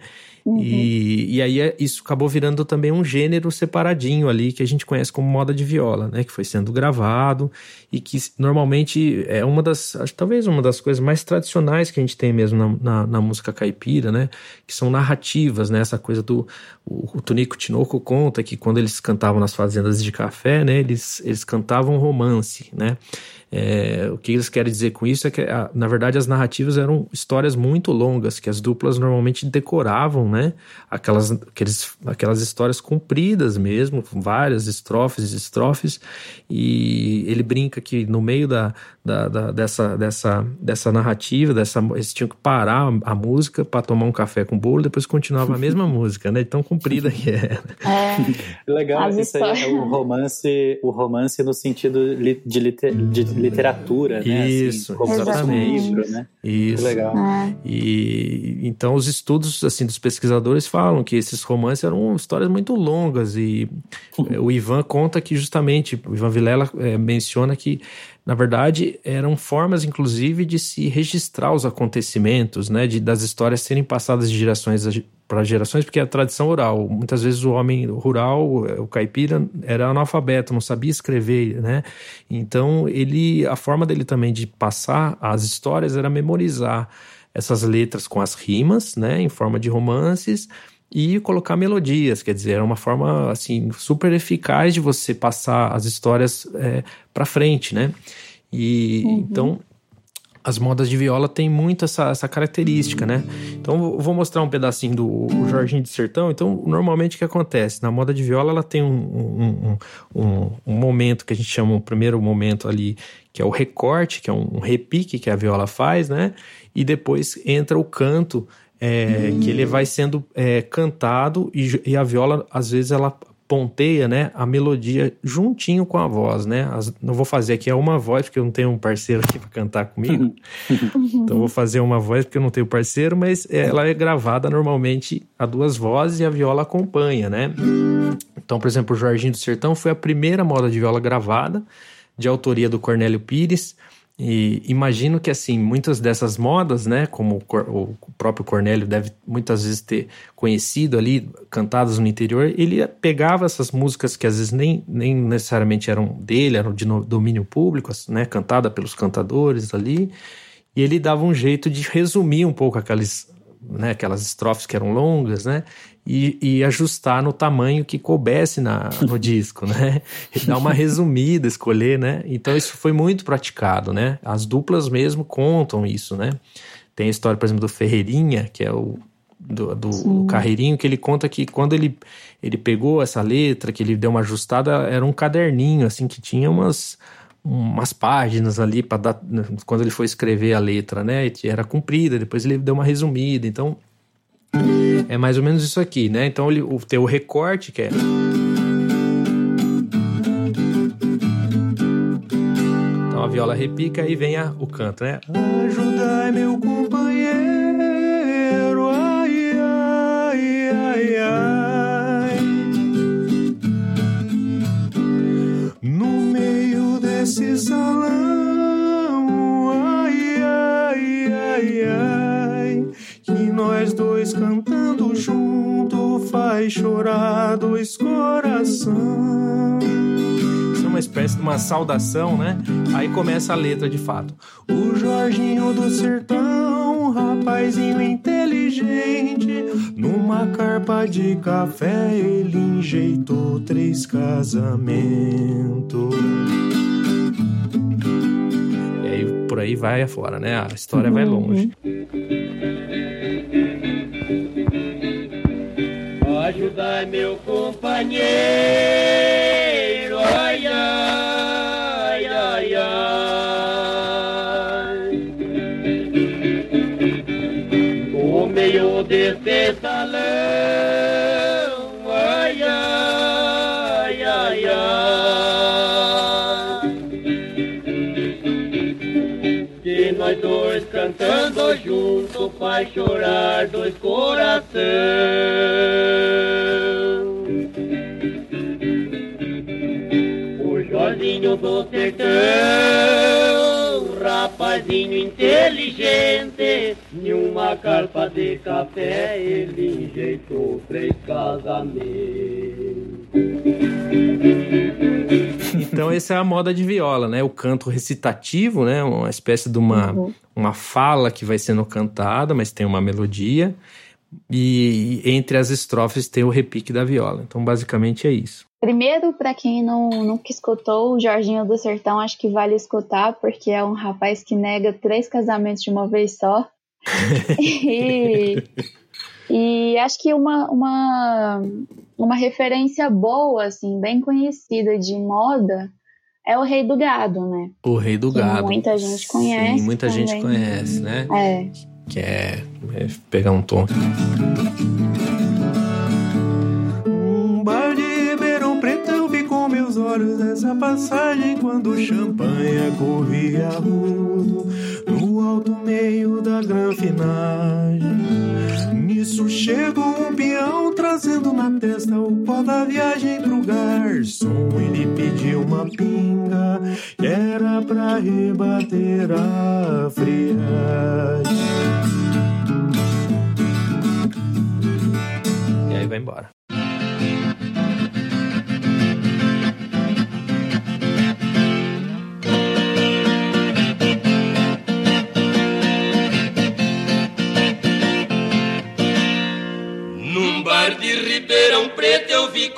Uhum. E, e aí é, isso acabou virando também um gênero separadinho ali que a gente conhece como moda de viola, né? Que foi sendo gravado e que normalmente é uma das, talvez uma das coisas mais tradicionais que a gente tem mesmo na, na, na música caipira, né? Que são narrativas, né? Essa coisa do o, o Tonico Tinoco conta que quando eles cantavam nas fazendas de café, né? Eles, eles cantavam romance, né? É, o que eles querem dizer com isso é que, na verdade, as narrativas eram histórias muito longas, que as duplas normalmente decoravam, né? Aquelas, aqueles, aquelas histórias compridas mesmo, com várias estrofes e estrofes, e ele brinca que no meio da, da, da, dessa, dessa, dessa narrativa, dessa, eles tinham que parar a, a música para tomar um café com bolo, depois continuava a mesma música, né? Tão comprida que era. É, Legal, isso aí é o romance, o romance no sentido de, liter, de literatura, né? Assim, Isso, assim, exatamente. Livro, né? Isso. legal. É. E então os estudos assim dos pesquisadores falam que esses romances eram histórias muito longas e o Ivan conta que justamente o Ivan Vilela é, menciona que na verdade, eram formas, inclusive, de se registrar os acontecimentos, né? De, das histórias serem passadas de gerações para gerações, porque é a tradição oral. Muitas vezes o homem rural, o caipira, era analfabeto, não sabia escrever, né? Então, ele, a forma dele também de passar as histórias era memorizar essas letras com as rimas, né? Em forma de romances e colocar melodias, quer dizer, era uma forma assim super eficaz de você passar as histórias é, para frente, né? E uhum. então as modas de viola têm muito essa, essa característica, né? Então vou mostrar um pedacinho do Jorginho de Sertão. Então, normalmente o que acontece? Na moda de viola ela tem um, um, um, um momento que a gente chama o primeiro momento ali, que é o recorte, que é um repique que a viola faz, né? E depois entra o canto é, hum. que ele vai sendo é, cantado e, e, a viola, às vezes, ela ponteia né, a melodia juntinho com a voz, né? As, não vou fazer aqui uma voz, porque eu não tenho um parceiro aqui para cantar comigo. então vou fazer uma voz porque eu não tenho parceiro, mas ela é gravada normalmente a duas vozes e a viola acompanha, né? Então, por exemplo, o Jorginho do Sertão foi a primeira moda de viola gravada, de autoria do Cornélio Pires. E imagino que, assim, muitas dessas modas, né, como o próprio Cornélio deve muitas vezes ter conhecido ali, cantadas no interior, ele pegava essas músicas que às vezes nem, nem necessariamente eram dele, eram de domínio público, né, cantada pelos cantadores ali, e ele dava um jeito de resumir um pouco aquelas, né, aquelas estrofes que eram longas, né, e, e, ajustar no tamanho que coubesse na, no disco, né? E dar uma resumida, escolher, né? Então isso foi muito praticado, né? As duplas mesmo contam isso, né? Tem a história, por exemplo, do Ferreirinha, que é o do, do, do, Carreirinho, que ele conta que quando ele, ele pegou essa letra, que ele deu uma ajustada, era um caderninho, assim, que tinha umas, umas páginas ali para dar quando ele foi escrever a letra, né? Era comprida, depois ele deu uma resumida. Então, é mais ou menos isso aqui, né? Então ele, o, tem o recorte que é. Então a viola repica e vem a, o canto, né? Ajudai meu companheiro, ai, ai, ai, ai. No meio desse salão, nós cantando junto faz chorar dois coração. Isso é uma espécie de uma saudação, né? Aí começa a letra de fato. O Jorginho do Sertão, rapazinho inteligente, numa carpa de café ele enjeitou três casamentos. E aí por aí vai afora, né? A história vai longe. Ajudai meu companheiro, junto faz chorar dois coração. O Jorginho do sertão, rapazinho inteligente, em uma carpa de café ele enjeitou três casamentos. Então, essa é a moda de viola, né? O canto recitativo, né? Uma espécie de uma, Uhum. uma fala que vai sendo cantada, mas tem uma melodia. E entre as estrofes tem o repique da viola. Então, basicamente é isso. Primeiro, pra quem não, nunca escutou, o Jorginho do Sertão acho que vale escutar, porque é um rapaz que nega três casamentos de uma vez só. e, e acho que uma, uma, uma referência boa, assim, bem conhecida de moda é o Rei do Gado, né? O Rei do Que Gado. muita gente conhece Sim, muita gente também. conhece, né? É. Que é, é pegar um tom. Olhos essa passagem quando o champanhe corria rudo no alto meio da granfinagem. Nisso chegou um peão trazendo na testa o pó da viagem pro garçom. Ele pediu uma pinga que era pra rebater a friagem. E aí vai embora.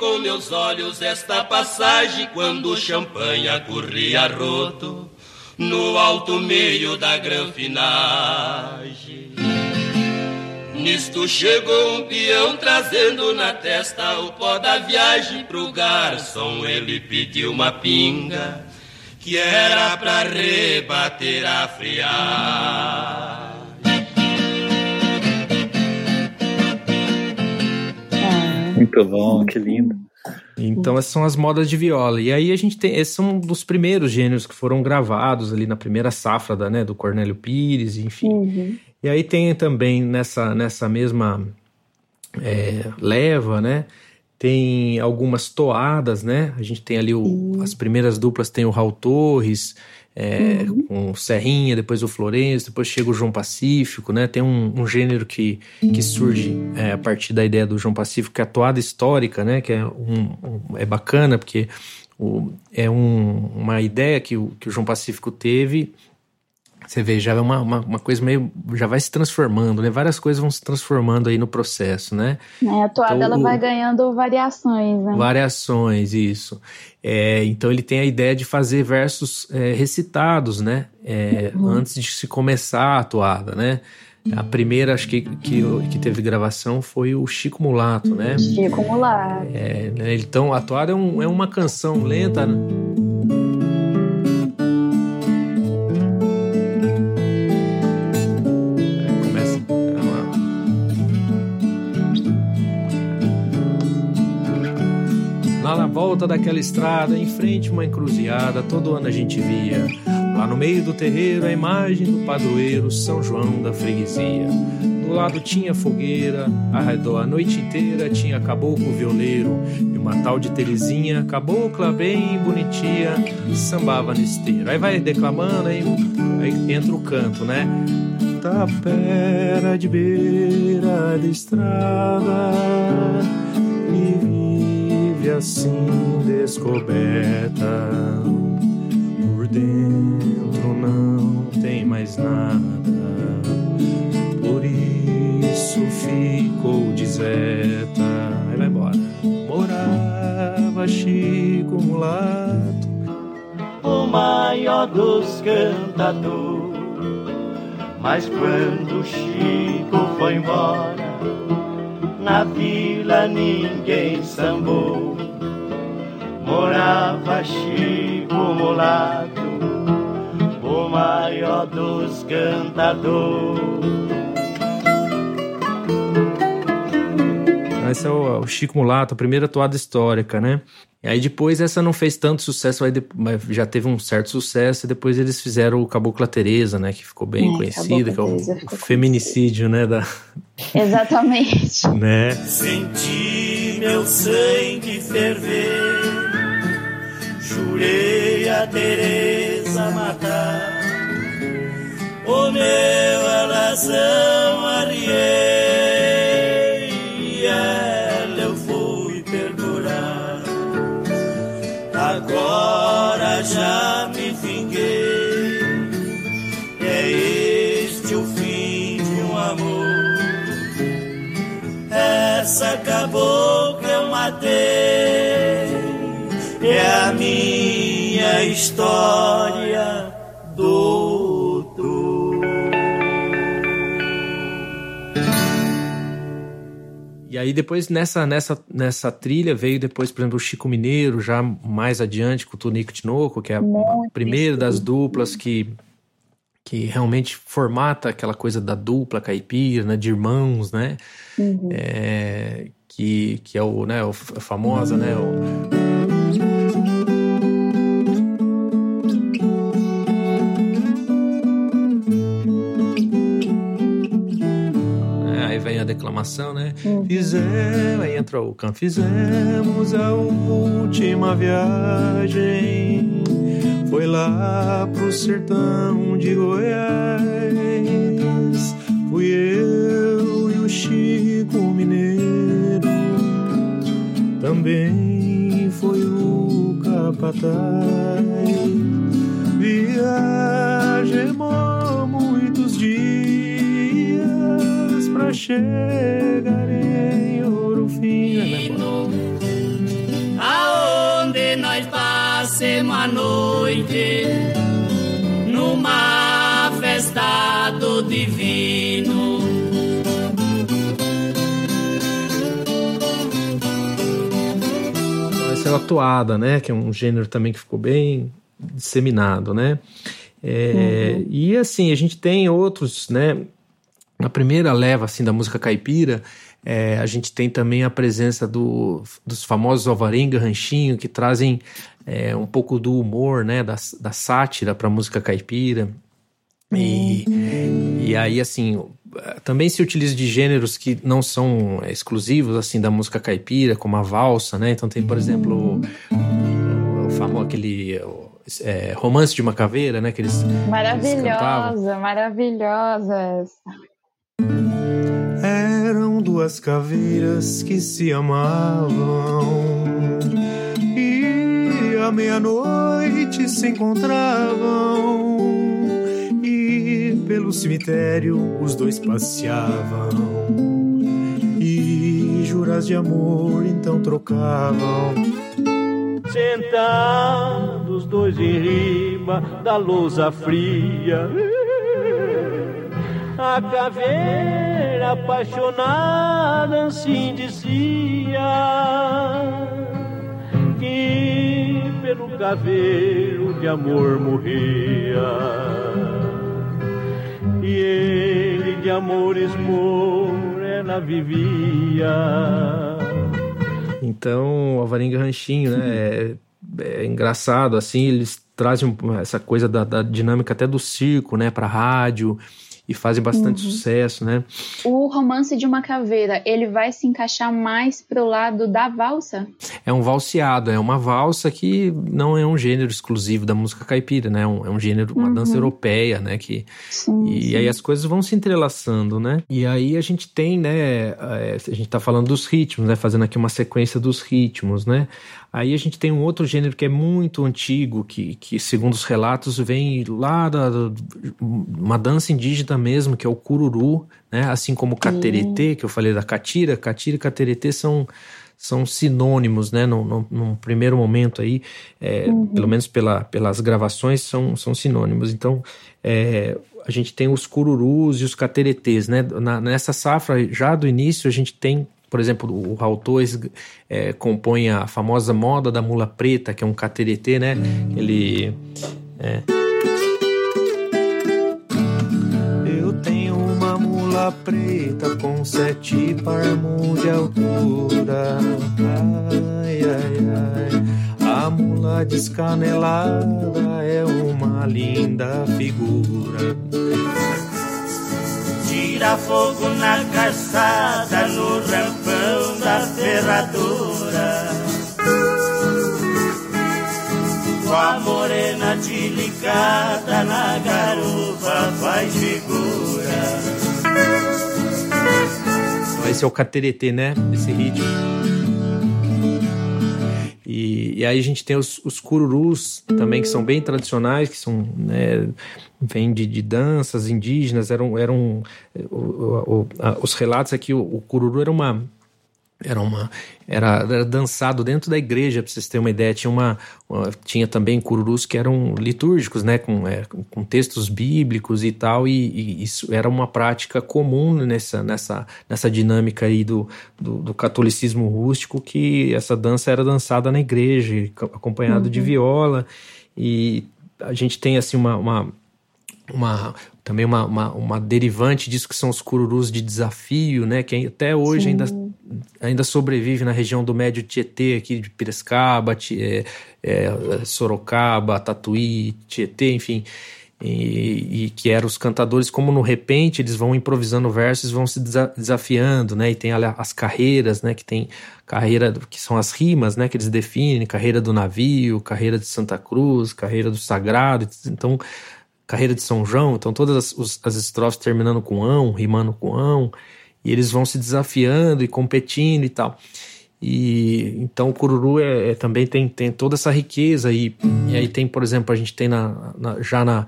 Com meus olhos esta passagem quando o champanhe corria roto no alto meio da granfinagem. Nisto chegou um peão trazendo na testa o pó da viagem pro garçom. Ele pediu uma pinga que era pra rebater a friagem. Muito bom, que lindo. Então, essas são as modas de viola. E aí a gente tem. Esses são um dos primeiros gêneros que foram gravados ali na primeira safra da, né, do Cornélio Pires, enfim. Uhum. E aí tem também nessa, nessa mesma é, leva, né? Tem algumas toadas, né? A gente tem ali o, as primeiras duplas, tem o Raul Torres, é, com o Serrinha, depois o Florencio, depois chega o João Pacífico, né? Tem um, um gênero que, que surge é, a partir da ideia do João Pacífico, que é a toada histórica, né? Que é, um, um- é bacana, porque o, é um- uma ideia que o, que o João Pacífico teve você vê, já é uma, uma, uma coisa meio. Já vai se transformando, né? Várias coisas vão se transformando aí no processo, né? É, a toada Então, ela o- vai ganhando variações, né? Variações, isso. É, então ele tem a ideia de fazer versos é, recitados, né? É, Antes de se começar a toada, né? A primeira, acho que, que, que teve gravação foi o Chico Mulato, né? Chico Mular. É, né? Então a toada é, um- é uma canção lenta. né? Volta daquela estrada, em frente uma encruzilhada, todo ano a gente via. Lá no meio do terreiro, a imagem do padroeiro São João da freguesia. Do lado tinha fogueira, ao redor a noite inteira tinha caboclo violeiro. E uma tal de Terezinha, cabocla bem bonitinha, sambava no esteiro. Aí vai declamando, aí, aí entra o canto, né? Tapera de beira de estrada vive assim descoberta. Por dentro não tem mais nada, por isso ficou deserta. Aí vai embora. Morava Chico Mulato. o maior dos cantadores. Mas quando Chico foi embora, na vila ninguém sambou. Morava Chico Mulato, o maior dos cantadores. Esse é o, o Chico Mulato, a primeira toada histórica, né? E aí depois essa não fez tanto sucesso, mas já teve um certo sucesso, e depois eles fizeram o Cabocla Teresa, né? Que ficou bem é, conhecida, que é o, o feminicídio, né? Da... Exatamente. né? Senti meu sangue ferver, jurei a Teresa matar, o meu alazão arriei. agora já Essa cabocla eu matei. É a minha história do E aí depois nessa, nessa, nessa trilha veio depois, por exemplo, o Chico Mineiro, já mais adiante com o Tonico Tinoco, que é a primeira das duplas que, que realmente formata aquela coisa da dupla caipira, né, de irmãos, né? Uhum. É, que, que é o, né, o, famosa, né? O, declamação, né? Uhum. Fizemos, aí entrou o canto, fizemos a última viagem. Foi lá pro sertão de Goiás. Fui eu o Chico Mineiro. Também foi o capataz. Viajemos muitos dias pra chegar em Ouro Fino. Aonde nós passemos a noite numa festa Essa é a toada, né? Que é um gênero também que ficou bem disseminado, né? É, uhum. E assim, a gente tem outros, né? Na primeira leva assim da música caipira, é, a gente tem também a presença do, dos famosos Alvarenga Ranchinho, que trazem é, um pouco do humor, né, da, da sátira para a música caipira. E, e aí, assim, também se utiliza de gêneros que não são exclusivos, assim, da música caipira, como a valsa, né? Então tem, por exemplo, o, o famoso, aquele... É, romance de uma caveira, né? Que eles, maravilhosa, maravilhosas. Eram duas caveiras que se amavam e à meia-noite se encontravam e pelo cemitério os dois passeavam. E juras de amor então trocavam. Sentados dois em riba da lousa fria. A caveira apaixonada assim dizia que pelo caveiro de amor morria e ele de amores morena vivia. Então, Alvarenga Ranchinho, né? É, é engraçado, assim, eles trazem essa coisa da, da dinâmica até do circo, né, para rádio e fazem bastante uhum. sucesso, né? O romance de uma caveira, ele vai se encaixar mais pro lado da valsa? É um valseado, é uma valsa que não é um gênero exclusivo da música caipira, né? É um, é um gênero, uma uhum. dança europeia, né? Que, sim, e sim. aí as coisas vão se entrelaçando, né? E aí a gente tem, né? É, a gente tá falando dos ritmos, né? Fazendo aqui uma sequência dos ritmos, né? Aí a gente tem um outro gênero que é muito antigo, que, que segundo os relatos vem lá da, da uma dança indígena mesmo, que é o cururu, né? Assim como o cateretê, que eu falei da catira, catira e cateretê são são sinônimos, né? Num, num, num primeiro momento aí, é, uhum. pelo menos pela, pelas gravações, são, são sinônimos. Então, é, a gente tem os cururus e os cateretês, né? Na, nessa safra, já do início, a gente tem por exemplo, o Raul Torres é, compõe a famosa Moda da Mula Preta, que é um cateretê, né? Ele. É... Eu tenho uma mula preta com sete palmos de altura. Ai, ai, ai mula descanelada é uma linda figura. Tira fogo na calçada, no rampão da ferradura. Com a morena delicada na garupa faz figura. Esse é o cateretê, né? Esse ritmo. E, e aí a gente tem os, os cururus também, que são bem tradicionais, que são, né, vêm de, de danças indígenas, eram, eram o, o, a, os relatos aqui, o, o cururu era uma era uma era, era, dançado dentro da igreja para vocês terem uma ideia. Tinha uma, uma, tinha também cururus que eram litúrgicos né? Com, é, com textos bíblicos e tal e, e, isso era uma prática comum nessa nessa nessa dinâmica aí do, do, do, catolicismo rústico que essa dança era dançada na igreja acompanhado uhum. de viola. E a gente tem assim uma, uma uma, também uma, uma, uma, derivante disso que são os cururus de desafio, né? Que até hoje ainda, ainda sobrevive na região do Médio Tietê, aqui de Piracicaba, é, é, Sorocaba, Tatuí, Tietê, enfim. E, e, que eram os cantadores, como no repente eles vão improvisando versos, vão se desafiando, né? E tem as carreiras, né? Que tem carreira que são as rimas, né? Que eles definem, carreira do navio, carreira de Santa Cruz, carreira do sagrado. Então carreira de São João, então todas as, as estrofes terminando com ão, rimando com ão, e eles vão se desafiando e competindo e tal. E então o cururu é, é, também tem, tem toda essa riqueza e, e aí tem, por exemplo, a gente tem na, na já na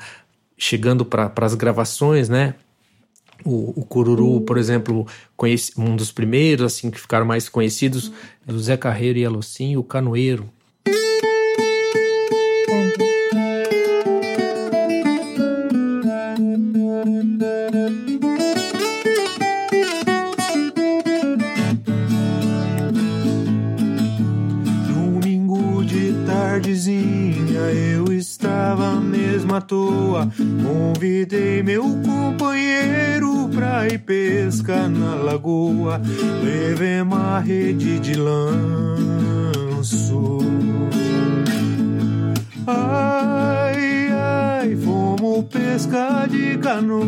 chegando para as gravações, né? O, o cururu, por exemplo, conheci, um dos primeiros assim que ficaram mais conhecidos, do Zé Carreiro e Alocim, o Canoeiro. À toa. Convidei meu companheiro pra ir pescar na lagoa. Levei uma rede de lanço. Ai, ai, fomos pescar de canoa.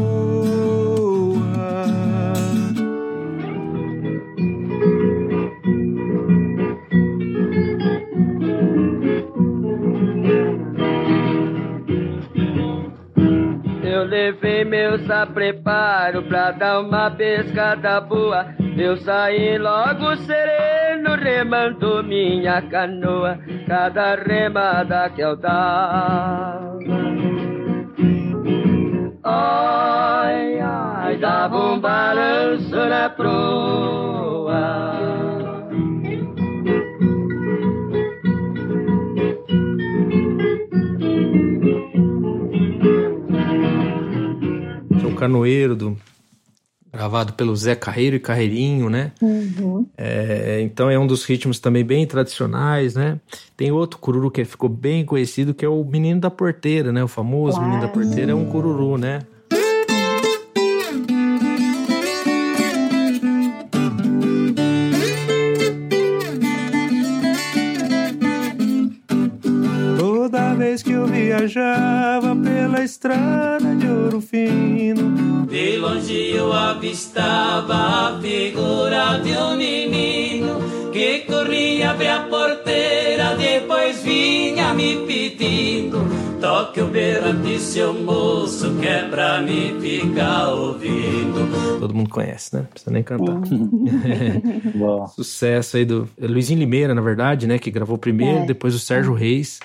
Levei meus preparo pra dar uma pescada boa. Eu saí logo sereno, remando minha canoa, cada remada que eu dava. Ai, ai, dava um balanço na proa. Canoeiro, do, gravado pelo Zé Carreiro e Carreirinho, né? Uhum. É, então é um dos ritmos também bem tradicionais, né? Tem outro cururu que ficou bem conhecido, que é o Menino da Porteira, né? O famoso Menino da Porteira é um cururu, né? Viajava pela estrada de ouro fino. De longe eu avistava a figura de um menino que corria abrir a porteira, depois vinha me pedindo. Toque o berrante, seu moço, que é pra me ficar ouvindo. Todo mundo conhece, né? Não precisa nem cantar. Sucesso aí do Luizinho Limeira, na verdade, né? Que gravou primeiro, é. depois o Sérgio Reis.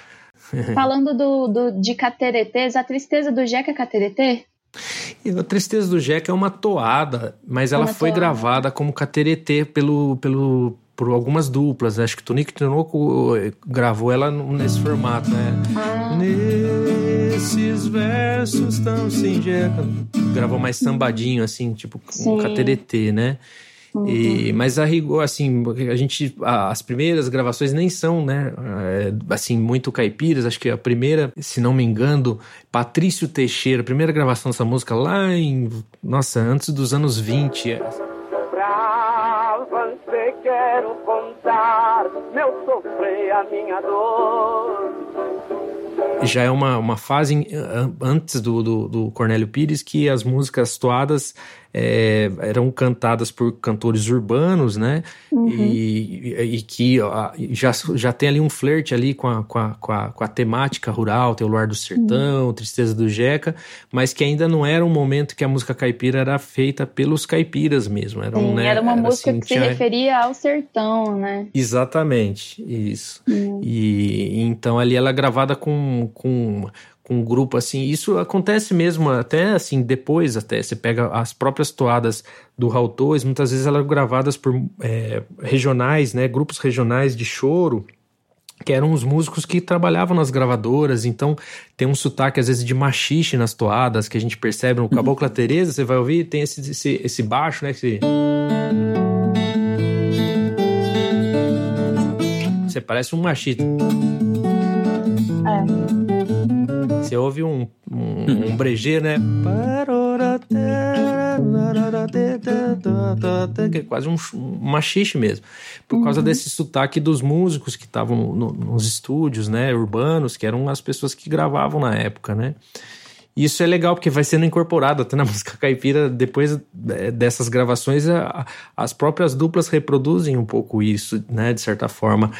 Falando do, do, de cateretês, a tristeza do Jeca é cateretê? A Tristeza do Jeca é uma toada, mas ela uma foi toada. gravada como cateretê pelo, pelo, por algumas duplas. Acho que Tonico Tinoco eh, gravou ela nesse formato, né? Ah. Nesses versos tão singelos. Gravou mais sambadinho, assim, tipo um cateretê, né? Uhum. E, mas a rigor, assim, a gente. as primeiras gravações nem são, né? É, assim, muito caipiras. Acho que a primeira, se não me engano, Patrício Teixeira, a primeira gravação dessa música lá em. Nossa, antes dos anos 20. Pra você quero contar meu sofrer a minha dor. Já é uma, uma fase antes do, do, do Cornélio Pires que as músicas toadas é, eram cantadas por cantores urbanos, né? Uhum. E, e, que ó, já, já tem ali um flerte ali com a, com a, com a, com a temática rural, tem o Luar do Sertão, uhum. Tristeza do Jeca, mas que ainda não era um momento que a música caipira era feita pelos caipiras mesmo. Era, um, né, era uma era música assim, que tinha... se referia ao sertão, né? Exatamente, isso. Uhum. E então ali ela é gravada com, com com um grupo assim. Isso acontece mesmo até assim depois até você pega as próprias toadas do Raul Torres, muitas vezes elas eram gravadas por é, regionais, né, grupos regionais de choro que eram os músicos que trabalhavam nas gravadoras, então tem um sotaque às vezes de machixe nas toadas que a gente percebe no Cabocla Teresa, você vai ouvir, tem esse, esse, esse baixo, né, esse... Você parece um machista. É. Você ouve um, um, um brejer, né? Que é quase um, um machixe mesmo. Por causa uhum. desse sotaque dos músicos que estavam no, nos estúdios, né? Urbanos, que eram as pessoas que gravavam na época, né? E isso é legal porque vai sendo incorporado até na música caipira. Depois é, dessas gravações, as próprias duplas reproduzem um pouco isso, né, de certa forma.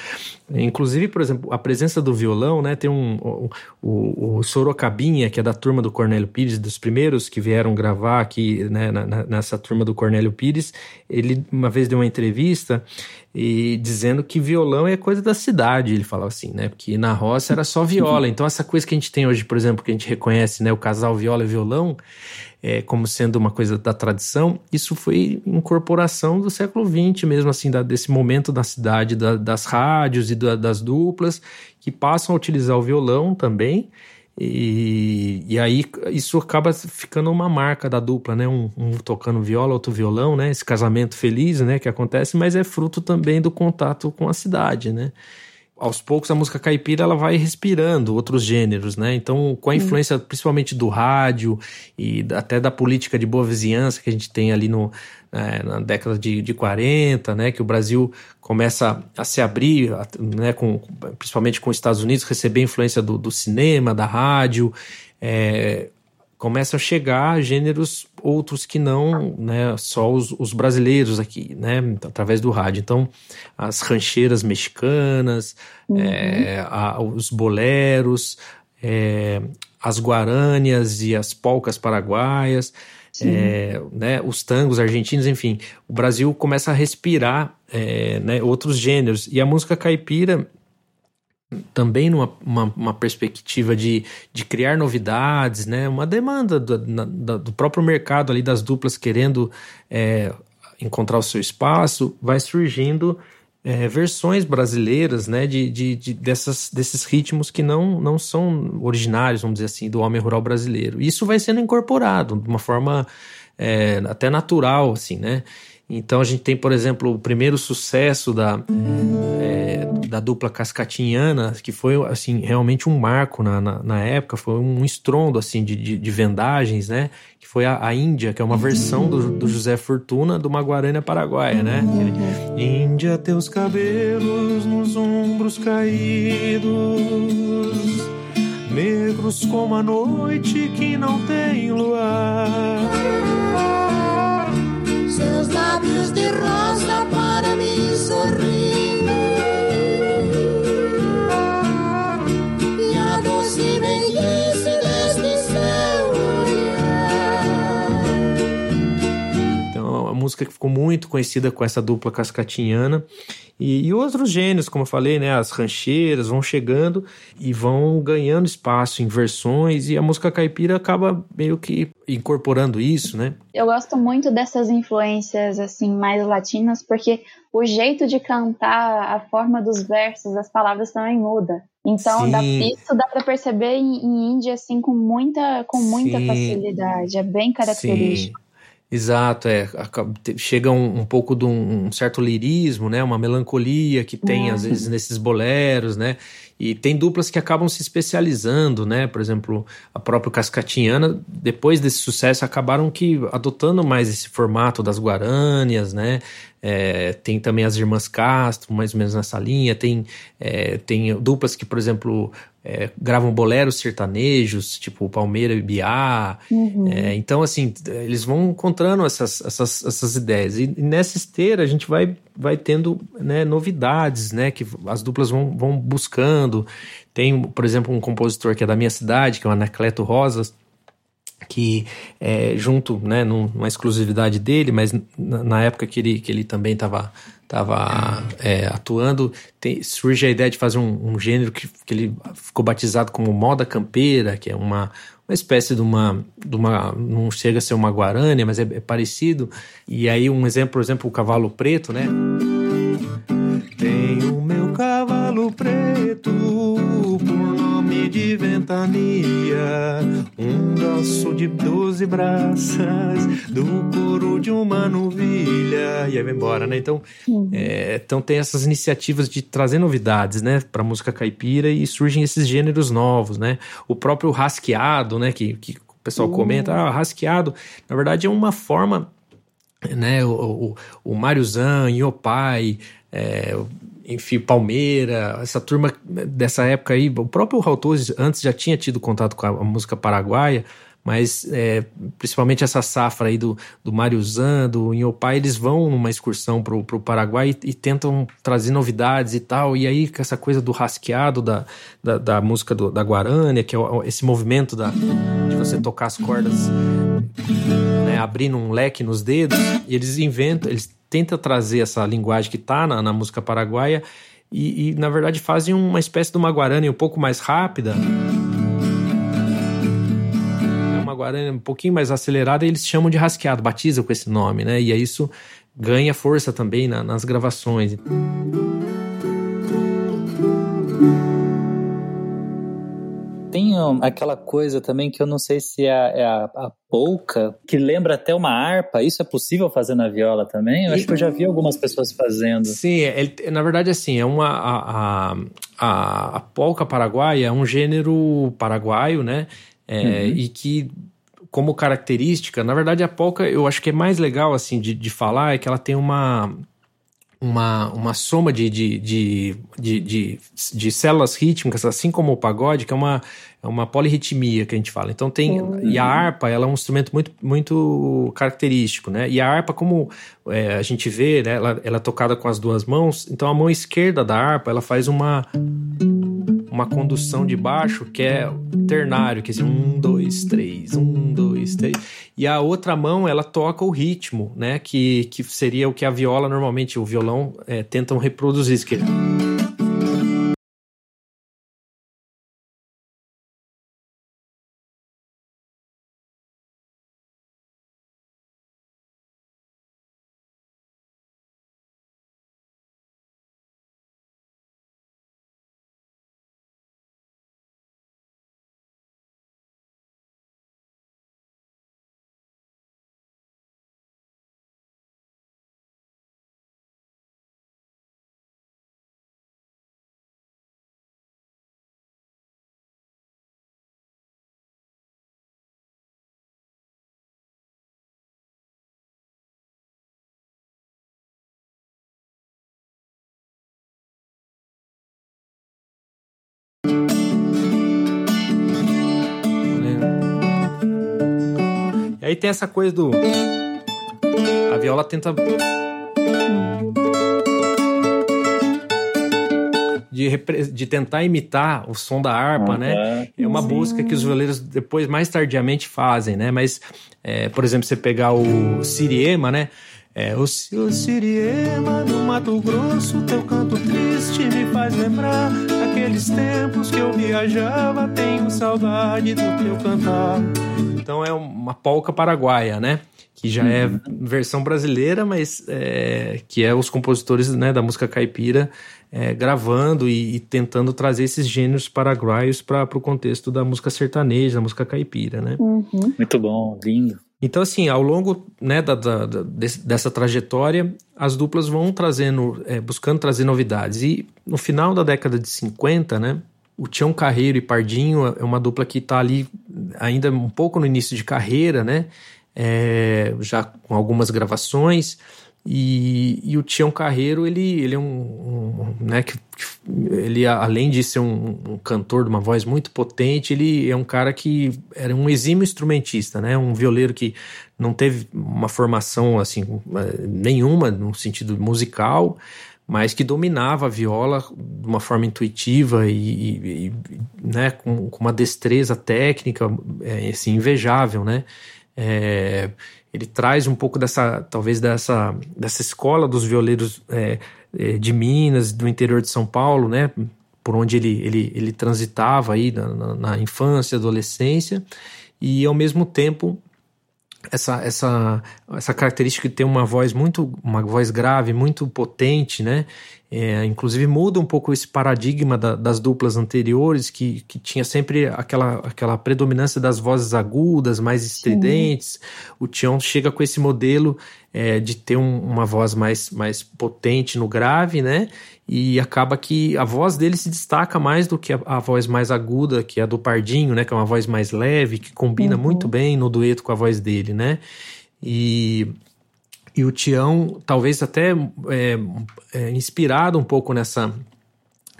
Inclusive, por exemplo, a presença do violão, né? Tem um, o, o, o Sorocabinha, que é da turma do Cornélio Pires, dos primeiros que vieram gravar aqui, né, na, nessa turma do Cornélio Pires. Ele uma vez deu uma entrevista e dizendo que violão é coisa da cidade, ele falava assim, né? Porque na roça era só viola. Então, essa coisa que a gente tem hoje, por exemplo, que a gente reconhece, né? O casal viola e violão, é, como sendo uma coisa da tradição, isso foi incorporação do século XX mesmo, assim, da, desse momento da cidade, da, das rádios e da, das duplas, que passam a utilizar o violão também. E, e aí isso acaba ficando uma marca da dupla, né? Um, um, tocando viola, outro violão, né? Esse casamento feliz, né? Que acontece, mas é fruto também do contato com a cidade, né? Aos poucos a música caipira ela vai respirando outros gêneros, né? Então, com a influência principalmente do rádio e até da política de boa vizinhança que a gente tem ali no, é, na década de, de 40, né? Que o Brasil começa a se abrir, né? Com, principalmente com os Estados Unidos, receber influência do, do cinema, da rádio, é, começam a chegar gêneros outros que não né, só os, os, brasileiros aqui, né, através do rádio. Então, as rancheiras mexicanas, uhum. é, a, os boleros, é, as guarânias e as polcas paraguaias, é, né, os tangos argentinos, enfim, o Brasil começa a respirar é, né, outros gêneros. E a música caipira também numa uma, uma perspectiva de, de criar novidades, né? uma demanda do, na, do próprio mercado ali das duplas querendo é, encontrar o seu espaço, vai surgindo é, versões brasileiras né? de, de, de, dessas, desses ritmos que não, não são originários, vamos dizer assim, do homem rural brasileiro. Isso vai sendo incorporado de uma forma é, até natural, assim, né? Então a gente tem, por exemplo, o primeiro sucesso da, é, da dupla cascatinhana, que foi assim realmente um marco na, na, na época, foi um estrondo assim de, de, de, vendagens, né? Que foi a, a Índia, que é uma versão do, do José Fortuna do Maguarana Paraguaia, né? Ele... Índia, teus cabelos nos ombros caídos, negros como a noite que não tem luar seus lábios de rosa para mim sorrindo música que ficou muito conhecida com essa dupla cascatinhana e, e, outros gêneros, como eu falei, né? As rancheiras vão chegando e vão ganhando espaço em versões, e a música caipira acaba meio que incorporando isso, né? Eu gosto muito dessas influências assim mais latinas, porque o jeito de cantar, a forma dos versos, as palavras também muda. Então, dá, isso dá para perceber em, em Índia assim com muita com muita Sim. facilidade, é bem característico. Exato, é. Chega um, um pouco de um, um, certo lirismo, né? Uma melancolia que tem, uhum. às vezes, nesses boleros, né? E tem duplas que acabam se especializando, né? Por exemplo, a própria Cascatinhana, depois desse sucesso, acabaram que adotando mais esse formato das Guarânias, né? É, tem também as Irmãs Castro, mais ou menos nessa linha. Tem, é, tem duplas que, por exemplo, é, gravam boleros sertanejos, tipo Palmeira e Biá. Uhum. É, então, assim, eles vão encontrando essas, essas, essas ideias. E, nessa esteira a gente vai, vai tendo né, novidades, né? Que as duplas vão, vão buscando. Tem, por exemplo, um compositor que é da minha cidade, que é o Anacleto Rosas, que é, junto, né, numa exclusividade dele, mas na, na época que ele, que ele também estava tava, é, atuando, tem, surge a ideia de fazer um, um, gênero que, que ele ficou batizado como moda campeira, que é uma, uma espécie de uma, de uma. Não chega a ser uma guarânia, mas é, é parecido. E aí, um exemplo, por exemplo, o cavalo preto, né? Tenho ventania, um braço de doze braças, do couro de uma novilha. E aí vai embora, né? Então, é, então tem essas iniciativas de trazer novidades, né, para música caipira e surgem esses gêneros novos, né? O próprio rasqueado, né, que, que o pessoal uhum. comenta, ah, rasqueado, na verdade é uma forma né, o, o, o Mário Zan, Iopai, é, enfim, Palmeira, essa turma dessa época aí, o próprio Raul antes já tinha tido contato com a, a música paraguaia, mas é, principalmente essa safra aí do, do Mário Zan, do Inhopai, eles vão numa excursão pro, pro Paraguai e, e, tentam trazer novidades e tal, e aí com essa coisa do rasqueado da, da, da música do, da Guarânia, que é esse movimento da, de você tocar as cordas né, abrindo um leque nos dedos, e eles inventam, eles tenta trazer essa linguagem que está na, na, música paraguaia e, e, na verdade, fazem uma espécie de uma guarani um pouco mais rápida. É uma guarani um pouquinho mais acelerada e eles chamam de rasqueado, batizam com esse nome, né? E aí isso ganha força também na, nas gravações. Tem aquela coisa também que eu não sei se é, a, é a, a polca, que lembra até uma harpa. Isso é possível fazer na viola também? Eu acho que eu já vi algumas pessoas fazendo. Sim, é, na verdade, assim, é uma. A, a, a polca paraguaia é um gênero paraguaio, né? É, uhum. E que como característica, na verdade a polca eu acho que é mais legal assim de, de falar é que ela tem uma uma, uma soma de, de, de, de, de, células rítmicas, assim como o pagode, que é uma, é uma polirritmia que a gente fala. Então tem. E a harpa, ela é um instrumento muito, muito característico, né? E a harpa, como é, a gente vê, né, ela, ela é tocada com as duas mãos, então a mão esquerda da harpa, ela faz uma uma condução de baixo que é ternário, que é assim, um, dois, três, um, dois, três. E a outra mão, ela toca o ritmo, né? Que, que seria o que a viola normalmente, o violão, é, tentam reproduzir. Que... aí tem essa coisa do. A viola tenta. De, de tentar imitar o som da harpa, uhum. né? É uma busca que os violeiros depois, mais tardiamente, fazem, né? Mas, é, por exemplo, você pegar o Siriema, né? É o, o Siriema do Mato Grosso, teu canto triste me faz lembrar aqueles tempos que eu viajava, tenho saudade do teu cantar. Então é uma polca paraguaia, né? Que já é uhum. é versão brasileira, mas é, que é os compositores né, da música caipira é, gravando e, e, tentando trazer esses gêneros paraguaios para o contexto da música sertaneja, da música caipira, né? Uhum. Muito bom, lindo. Então, assim, ao longo né, da, da, dessa trajetória, as duplas vão trazendo, é, buscando trazer novidades. E no final da década de 50, né, o Tião Carreiro e Pardinho é uma dupla que está ali ainda um pouco no início de carreira, né? É, já com algumas gravações. E, e, o Tião Carreiro, ele, ele é um, um né, que, ele além de ser um, um, cantor de uma voz muito potente, ele é um cara que era um exímio instrumentista, né, um violeiro que não teve uma formação assim nenhuma no sentido musical, mas que dominava a viola de uma forma intuitiva e, e, e né, com, com, uma destreza técnica é, assim, invejável, né? É, ele traz um pouco dessa, talvez dessa, dessa escola dos violeiros é, é, de Minas, do interior de São Paulo, né? Por onde ele, ele, ele transitava aí na, na, na infância, adolescência, e ao mesmo tempo essa, essa, essa característica de ter uma voz muito, uma voz grave, muito potente, né? É, inclusive muda um pouco esse paradigma da, das duplas anteriores, que, que tinha sempre aquela, aquela predominância das vozes agudas, mais estridentes. Sim. O Tião chega com esse modelo é, de ter um, uma voz mais, mais potente no grave, né? E acaba que a voz dele se destaca mais do que a, a voz mais aguda, que é a do Pardinho, né? Que é uma voz mais leve, que combina uhum. muito bem no dueto com a voz dele, né? E e o Tião, talvez até é, é, inspirado um pouco nessa.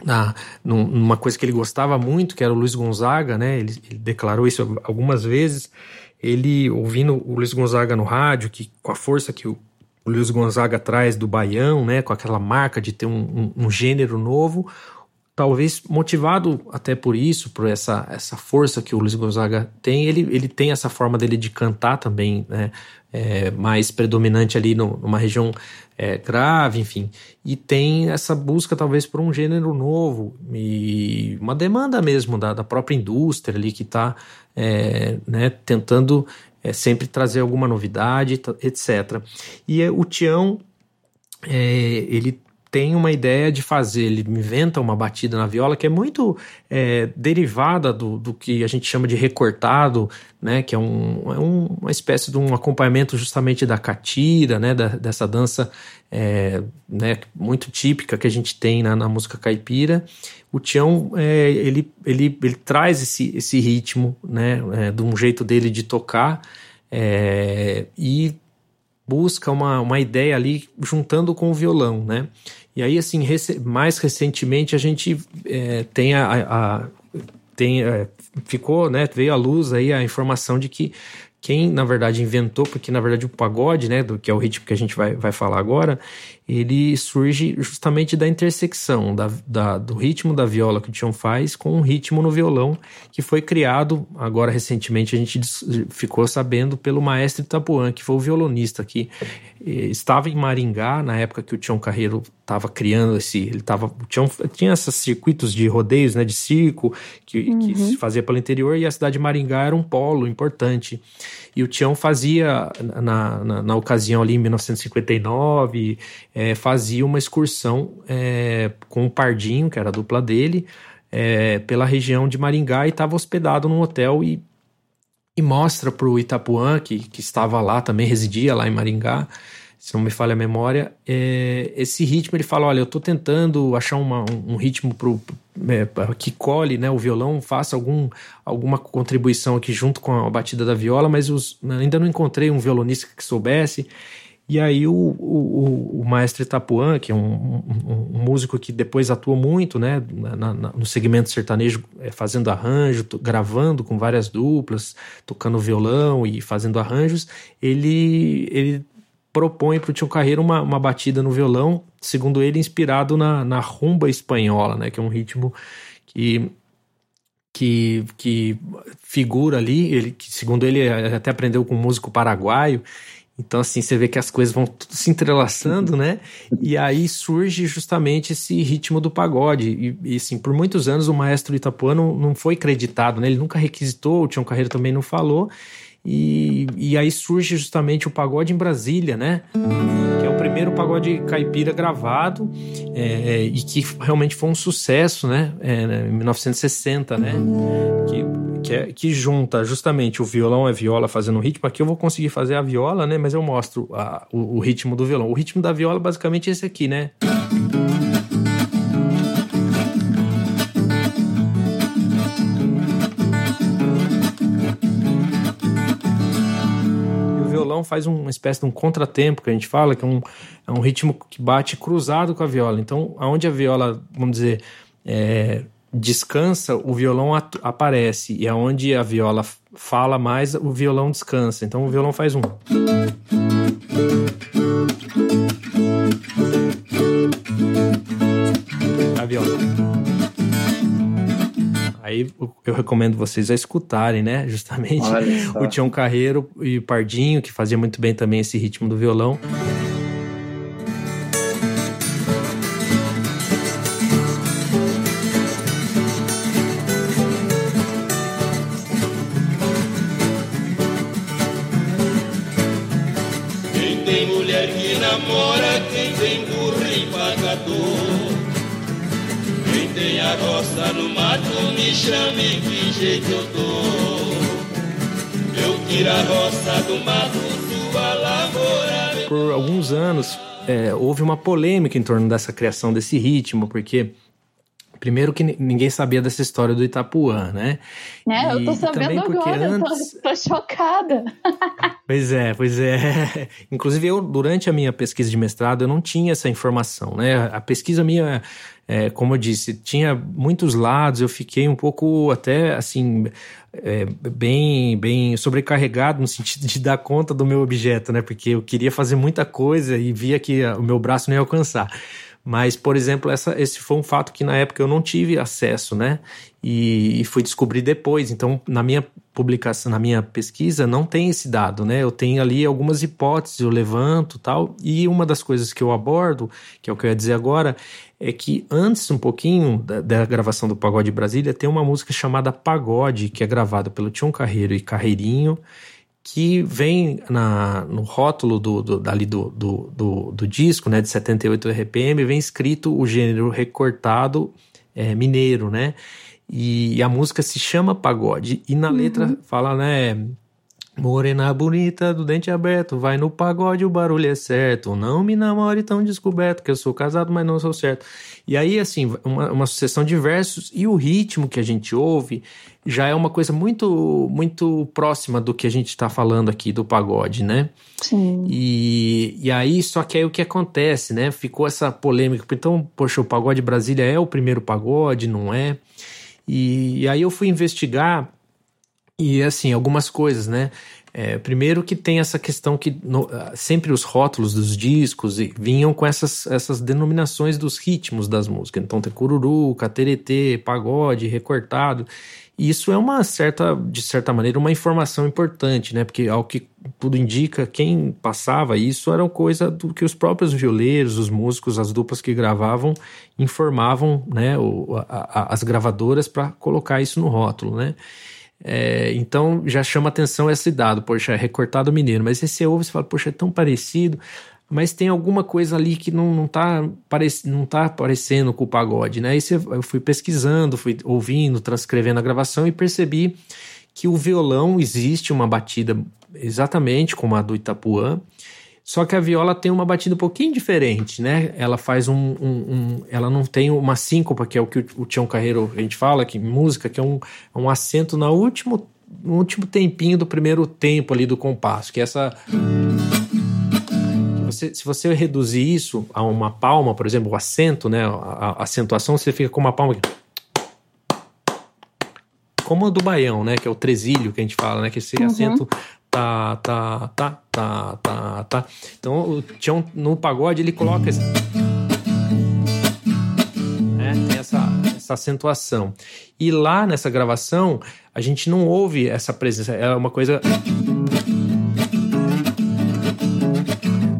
Na, numa coisa que ele gostava muito, que era o Luiz Gonzaga, né? Ele, ele declarou isso algumas vezes. Ele, ouvindo o Luiz Gonzaga no rádio, que com a força que o, o Luiz Gonzaga traz do baião, né? Com aquela marca de ter um, um, um gênero novo, talvez motivado até por isso, por essa, essa força que o Luiz Gonzaga tem, ele, ele tem essa forma dele de cantar também, né? É, mais predominante ali no, numa região é, grave, enfim. E tem essa busca talvez por um gênero novo e uma demanda mesmo da, da própria indústria ali que está é, né, tentando é, sempre trazer alguma novidade, etc. E é, o Tião, é, ele tem uma ideia de fazer, ele inventa uma batida na viola que é muito é, derivada do, do que a gente chama de recortado, né, que é, um, é um, uma espécie de um acompanhamento justamente da catira, né, da, dessa dança é, né, muito típica que a gente tem na, na música caipira. O Tião, é, ele, ele, ele traz esse, esse ritmo, né, é, de um jeito dele de tocar, é, e busca uma, uma ideia ali juntando com o violão, né? E aí, assim, rec mais recentemente a gente é, tem a, a tem, é, ficou, né, veio à luz aí a informação de que quem na verdade inventou, porque na verdade o pagode, né, do que é o ritmo que a gente vai, vai falar agora, ele surge justamente da intersecção da, da, do ritmo da viola que o Tião faz com o ritmo no violão, que foi criado, agora recentemente a gente ficou sabendo, pelo maestro Itapuã, que foi o violonista que eh, estava em Maringá na época que o Tião Carreiro estava criando esse, ele tava, o Tião tinha esses circuitos de rodeios, né, de circo, que, uhum. que se fazia pelo interior, e a cidade de Maringá era um polo importante. E o Tião fazia, na, na, na ocasião ali em 1959, é, fazia uma excursão é, com o Pardinho, que era a dupla dele, é, pela região de Maringá e estava hospedado num hotel e, e mostra para o Itapuã, que, que estava lá, também residia lá em Maringá, se não me falha a memória, é, esse ritmo ele fala, olha, eu estou tentando achar uma, um, ritmo é, que cole né, o violão, faça algum, alguma contribuição aqui junto com a batida da viola, mas os, ainda não encontrei um violonista que soubesse. E aí o, o, o maestro Itapuã, que é um, um, um, músico que depois atuou muito né, na, na, no segmento sertanejo, é, fazendo arranjo, gravando com várias duplas, tocando violão e fazendo arranjos, ele, ele propõe para o Tio Carreiro uma, uma batida no violão, segundo ele, inspirado na, na rumba espanhola, né, que é um ritmo que que, que figura ali, ele, que segundo ele até aprendeu com um músico paraguaio, então, assim, você vê que as coisas vão tudo se entrelaçando, né? E aí surge justamente esse ritmo do pagode. E, e assim, por muitos anos o maestro Itapuã não, não foi acreditado, né? Ele nunca requisitou, o Tião Carreiro também não falou. E, e aí surge justamente o pagode em Brasília, né? Que é o primeiro pagode caipira gravado é, e que realmente foi um sucesso, né? É, né, em 1960, né? Que, que, é, que, junta justamente o violão é viola fazendo ritmo. Aqui eu vou conseguir fazer a viola, né? Mas eu mostro a, o, o ritmo do violão. O ritmo da viola basicamente é esse aqui, né? Violão faz uma espécie de um contratempo que a gente fala, que é um, é um ritmo que bate cruzado com a viola. Então, aonde a viola, vamos dizer, é, descansa, o violão aparece. E aonde a viola fala mais, o violão descansa. Então, o violão faz um. A viola. Aí eu recomendo vocês a escutarem, né? Justamente o Tião Carreiro e o Pardinho, que fazia muito bem também esse ritmo do violão. Roça do mato, sua lavoura. Por alguns anos, é, houve uma polêmica em torno dessa criação desse ritmo, porque primeiro que ninguém sabia dessa história do Itapuã, né? É, eu tô E sabendo agora, antes- tô, tô chocada. Pois é, pois é. Inclusive, eu, durante a minha pesquisa de mestrado, eu não tinha essa informação, né? A pesquisa minha, é, como eu disse, tinha muitos lados, eu fiquei um pouco até, assim, é, bem, bem sobrecarregado no sentido de dar conta do meu objeto, né? Porque eu queria fazer muita coisa e via que o meu braço não ia alcançar. Mas, por exemplo, essa, esse foi um fato que na época eu não tive acesso, né? E, e fui descobrir depois. Então, na minha publicação, na minha pesquisa, não tem esse dado, né? Eu tenho ali algumas hipóteses, eu levanto tal. E uma das coisas que eu abordo, que é o que eu ia dizer agora, é que antes um pouquinho da, da gravação do Pagode Brasília, tem uma música chamada Pagode, que é gravada pelo Tião Carreiro e Carreirinho, que vem na, no rótulo do, do, dali do, do, do, do disco, né, de 78 RPM, vem escrito o gênero recortado é, mineiro, né? E, e a música se chama Pagode. E na letra fala, né? Morena bonita do dente aberto, vai no pagode, o barulho é certo. Não me namore tão descoberto, que eu sou casado, mas não sou certo. E aí, assim, uma, uma sucessão de versos e o ritmo que a gente ouve já é uma coisa muito, muito próxima do que a gente está falando aqui do pagode, né? Sim. E, e aí, só que aí o que acontece, né? Ficou essa polêmica. Então, poxa, o Pagode Brasília é o primeiro pagode, não é? E, e aí eu fui investigar e, assim, algumas coisas, né? É, primeiro que tem essa questão que no- ah, sempre os rótulos dos discos vinham com essas, essas denominações dos ritmos das músicas. Então tem cururu, cateretê, pagode, recortado. E isso é uma certa, de certa maneira, uma informação importante, né? Porque ao que tudo indica, quem passava isso era coisa do que os próprios violeiros, os músicos, as duplas que gravavam informavam, né? O, a- a- as gravadoras para colocar isso no rótulo, né? É, então já chama atenção esse dado, poxa, é recortado mineiro, mas você ouve e fala, poxa, é tão parecido, mas tem alguma coisa ali que não, não, tá, parec não tá aparecendo com o pagode, né? Aí você, eu fui pesquisando, fui ouvindo, transcrevendo a gravação e percebi que o violão existe uma batida exatamente como a do Itapuã, só que a viola tem uma batida um pouquinho diferente, né? Ela faz um. um- um- ela não tem uma síncopa, que é o que o, Tião Carreiro a gente fala, que música, que é um, é um acento no último, no último tempinho do primeiro tempo ali do compasso, que é essa. você- se você reduzir isso a uma palma, por exemplo, o acento, né? A, a acentuação, você fica com uma palma aqui. Como a do baião, né? Que é o tresilho que a gente fala, né? Que esse acento tá, tá, tá, tá, tá, tá. Então, o Tião, no pagode, ele coloca esse... né, Tem essa, essa acentuação. E lá nessa gravação, a gente não ouve essa presença. É uma coisa...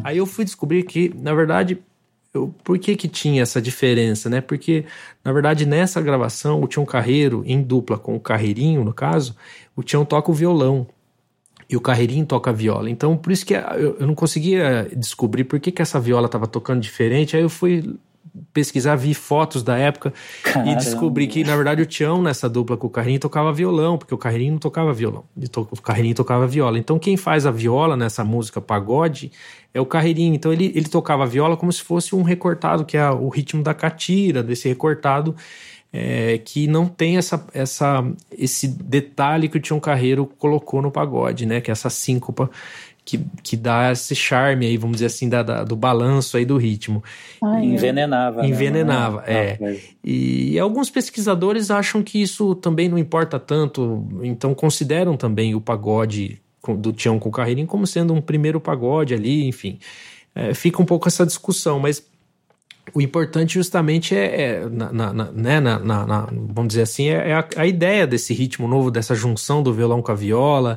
Aí eu fui descobrir que, na verdade, eu, por que que tinha essa diferença, né? Porque, na verdade, nessa gravação, o Tião Carreiro, em dupla com o Carreirinho, no caso, o Tião toca o violão e o Carreirinho toca viola. Então, por isso que eu, eu não conseguia descobrir por que, que essa viola estava tocando diferente. Aí eu fui pesquisar, vi fotos da época e Caramba. descobri que, na verdade, o Tião, nessa dupla com o Carreirinho, tocava violão, porque o Carreirinho não tocava violão, to- o Carreirinho tocava viola. Então, quem faz a viola nessa música pagode é o Carreirinho. Então, ele, ele tocava viola como se fosse um recortado, que é o ritmo da catira, desse recortado, é, que não tem essa, essa, esse detalhe que o Tião Carreiro colocou no pagode, né? Que é essa síncopa que, que dá esse charme aí, vamos dizer assim, da, da do balanço aí do ritmo. Ai, Envenenava. Né? Envenenava, né? é. E, e alguns pesquisadores acham que isso também não importa tanto, então consideram também o pagode do Tião com Carreirinho como sendo um primeiro pagode ali, enfim. É, fica um pouco essa discussão, mas o importante justamente é, é na, na, na, né, na, vamos dizer assim, é, é a, a, ideia desse ritmo novo, dessa junção do violão com a viola.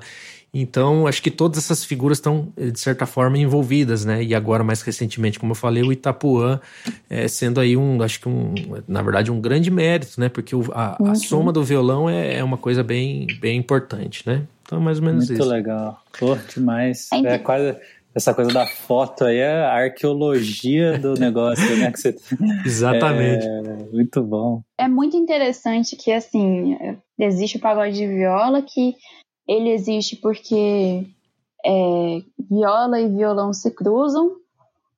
Então, acho que todas essas figuras estão, de certa forma, envolvidas, né? E agora, mais recentemente, como eu falei, o Itapuã é, sendo aí um, acho que um, na verdade, um grande mérito, né? Porque o, a, uhum. a, soma do violão é, é, uma coisa bem, bem importante, né? Então, mais ou menos Muito isso. Muito legal. Pô, demais. É quase essa coisa da foto aí é a arqueologia do negócio, né? Que você... Exatamente. É, muito bom. É muito interessante que, assim, existe o pagode de viola, que ele existe porque é, viola e violão se cruzam,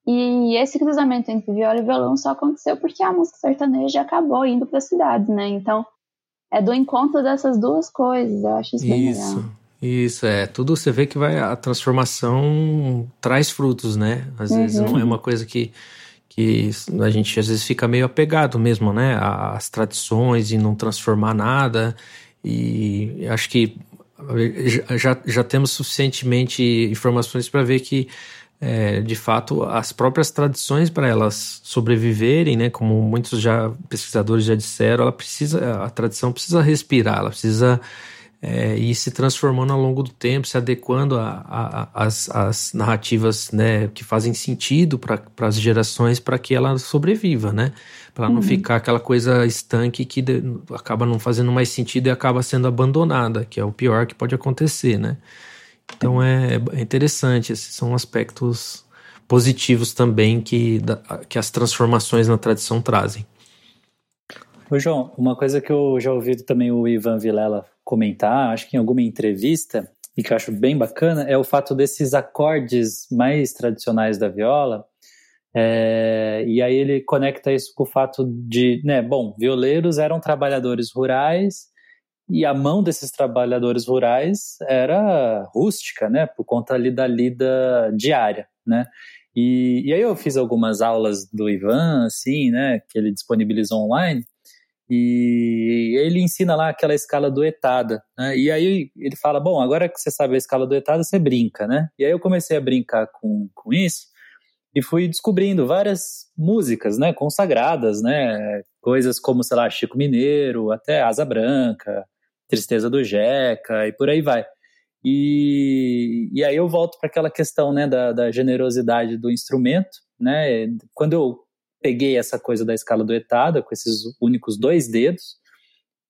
e esse cruzamento entre viola e violão só aconteceu porque a música sertaneja acabou indo para as cidades, né? Então, é do encontro dessas duas coisas, eu acho isso, isso. bem legal. Isso, é. Tudo você vê que vai. A transformação traz frutos, né? Às uhum. vezes não é uma coisa que, que a gente às vezes fica meio apegado mesmo, né? Às tradições e não transformar nada. E acho que já, já temos suficientemente informações para ver que, é, de fato, as próprias tradições para elas sobreviverem, né? Como muitos já pesquisadores já disseram, ela precisa, a tradição precisa respirar, ela precisa é, e se transformando ao longo do tempo, se adequando às narrativas né, que fazem sentido para as gerações para que ela sobreviva, né? Para não uhum. ficar aquela coisa estanque que de, acaba não fazendo mais sentido e acaba sendo abandonada, que é o pior que pode acontecer, né? Então é, é interessante, esses são aspectos positivos também que, que as transformações na tradição trazem. Ô João, uma coisa que eu já ouvi também o Ivan Vilela comentar, acho que em alguma entrevista, e que eu acho bem bacana, é o fato desses acordes mais tradicionais da viola. É, e aí ele conecta isso com o fato de, né, bom, violeiros eram trabalhadores rurais e a mão desses trabalhadores rurais era rústica, né, por conta ali da lida diária, né. E, e aí eu fiz algumas aulas do Ivan, assim, né, que ele disponibilizou online, e ele ensina lá aquela escala duetada, né? E aí ele fala, bom, agora que você sabe a escala duetada, você brinca, né? E aí eu comecei a brincar com, com isso e fui descobrindo várias músicas, né, consagradas, né? Coisas como, sei lá, Chico Mineiro, até Asa Branca, Tristeza do Jeca e por aí vai. E, e aí eu volto para aquela questão, né, da, da generosidade do instrumento, né? Quando eu peguei essa coisa da escala duetada, com esses únicos dois dedos,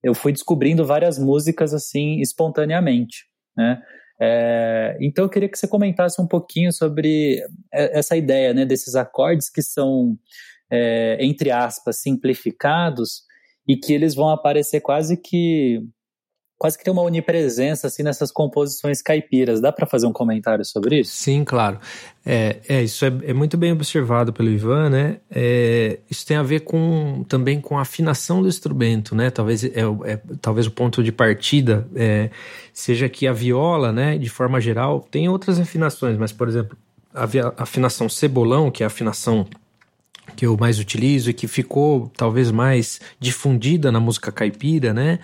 eu fui descobrindo várias músicas assim espontaneamente, né? É, então eu queria que você comentasse um pouquinho sobre essa ideia, né, desses acordes que são é, entre aspas simplificados e que eles vão aparecer quase que quase que tem uma onipresença assim nessas composições caipiras. Dá para fazer um comentário sobre isso? Sim, claro. É, é isso é, é muito bem observado pelo Ivan, né? É, isso tem a ver com também com a afinação do instrumento, né? Talvez é, é talvez o ponto de partida é, seja que a viola, né, de forma geral, tem outras afinações, mas por exemplo a afinação cebolão, que é a afinação que eu mais utilizo e que ficou talvez mais difundida na música caipira, né?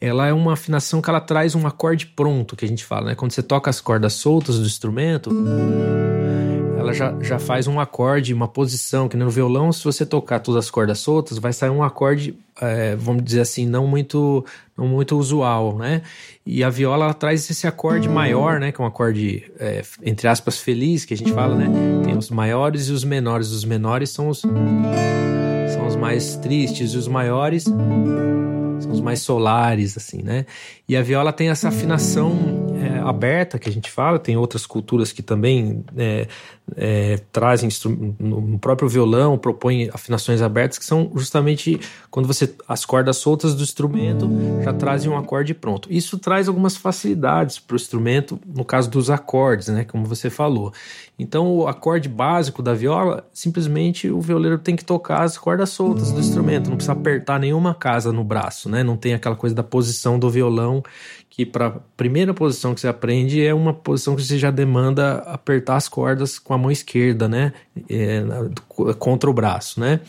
Ela é uma afinação que ela traz um acorde pronto, que a gente fala, né? Quando você toca as cordas soltas do instrumento, ela já, já faz um acorde, uma posição, que no violão, se você tocar todas as cordas soltas, vai sair um acorde, é, vamos dizer assim, não muito, não muito usual, né? E a viola, ela traz esse acorde maior, né? Que é um acorde, é, entre aspas, feliz, que a gente fala, né? Tem os maiores e os menores. Os menores são os, são os mais tristes, e os maiores são os mais solares, assim, né? E a viola tem essa afinação é, aberta que a gente fala, tem outras culturas que também é, é, trazem no próprio violão, propõem afinações abertas, que são justamente quando você. as cordas soltas do instrumento já trazem um acorde pronto. Isso traz algumas facilidades para o instrumento, no caso dos acordes, né? Como você falou. Então, o acorde básico da viola, simplesmente o violeiro tem que tocar as cordas soltas do instrumento, não precisa apertar nenhuma casa no braço, né? Não tem aquela coisa da posição do violão que para a primeira posição que você aprende é uma posição que você já demanda apertar as cordas com a mão esquerda, né? É, contra o braço, né?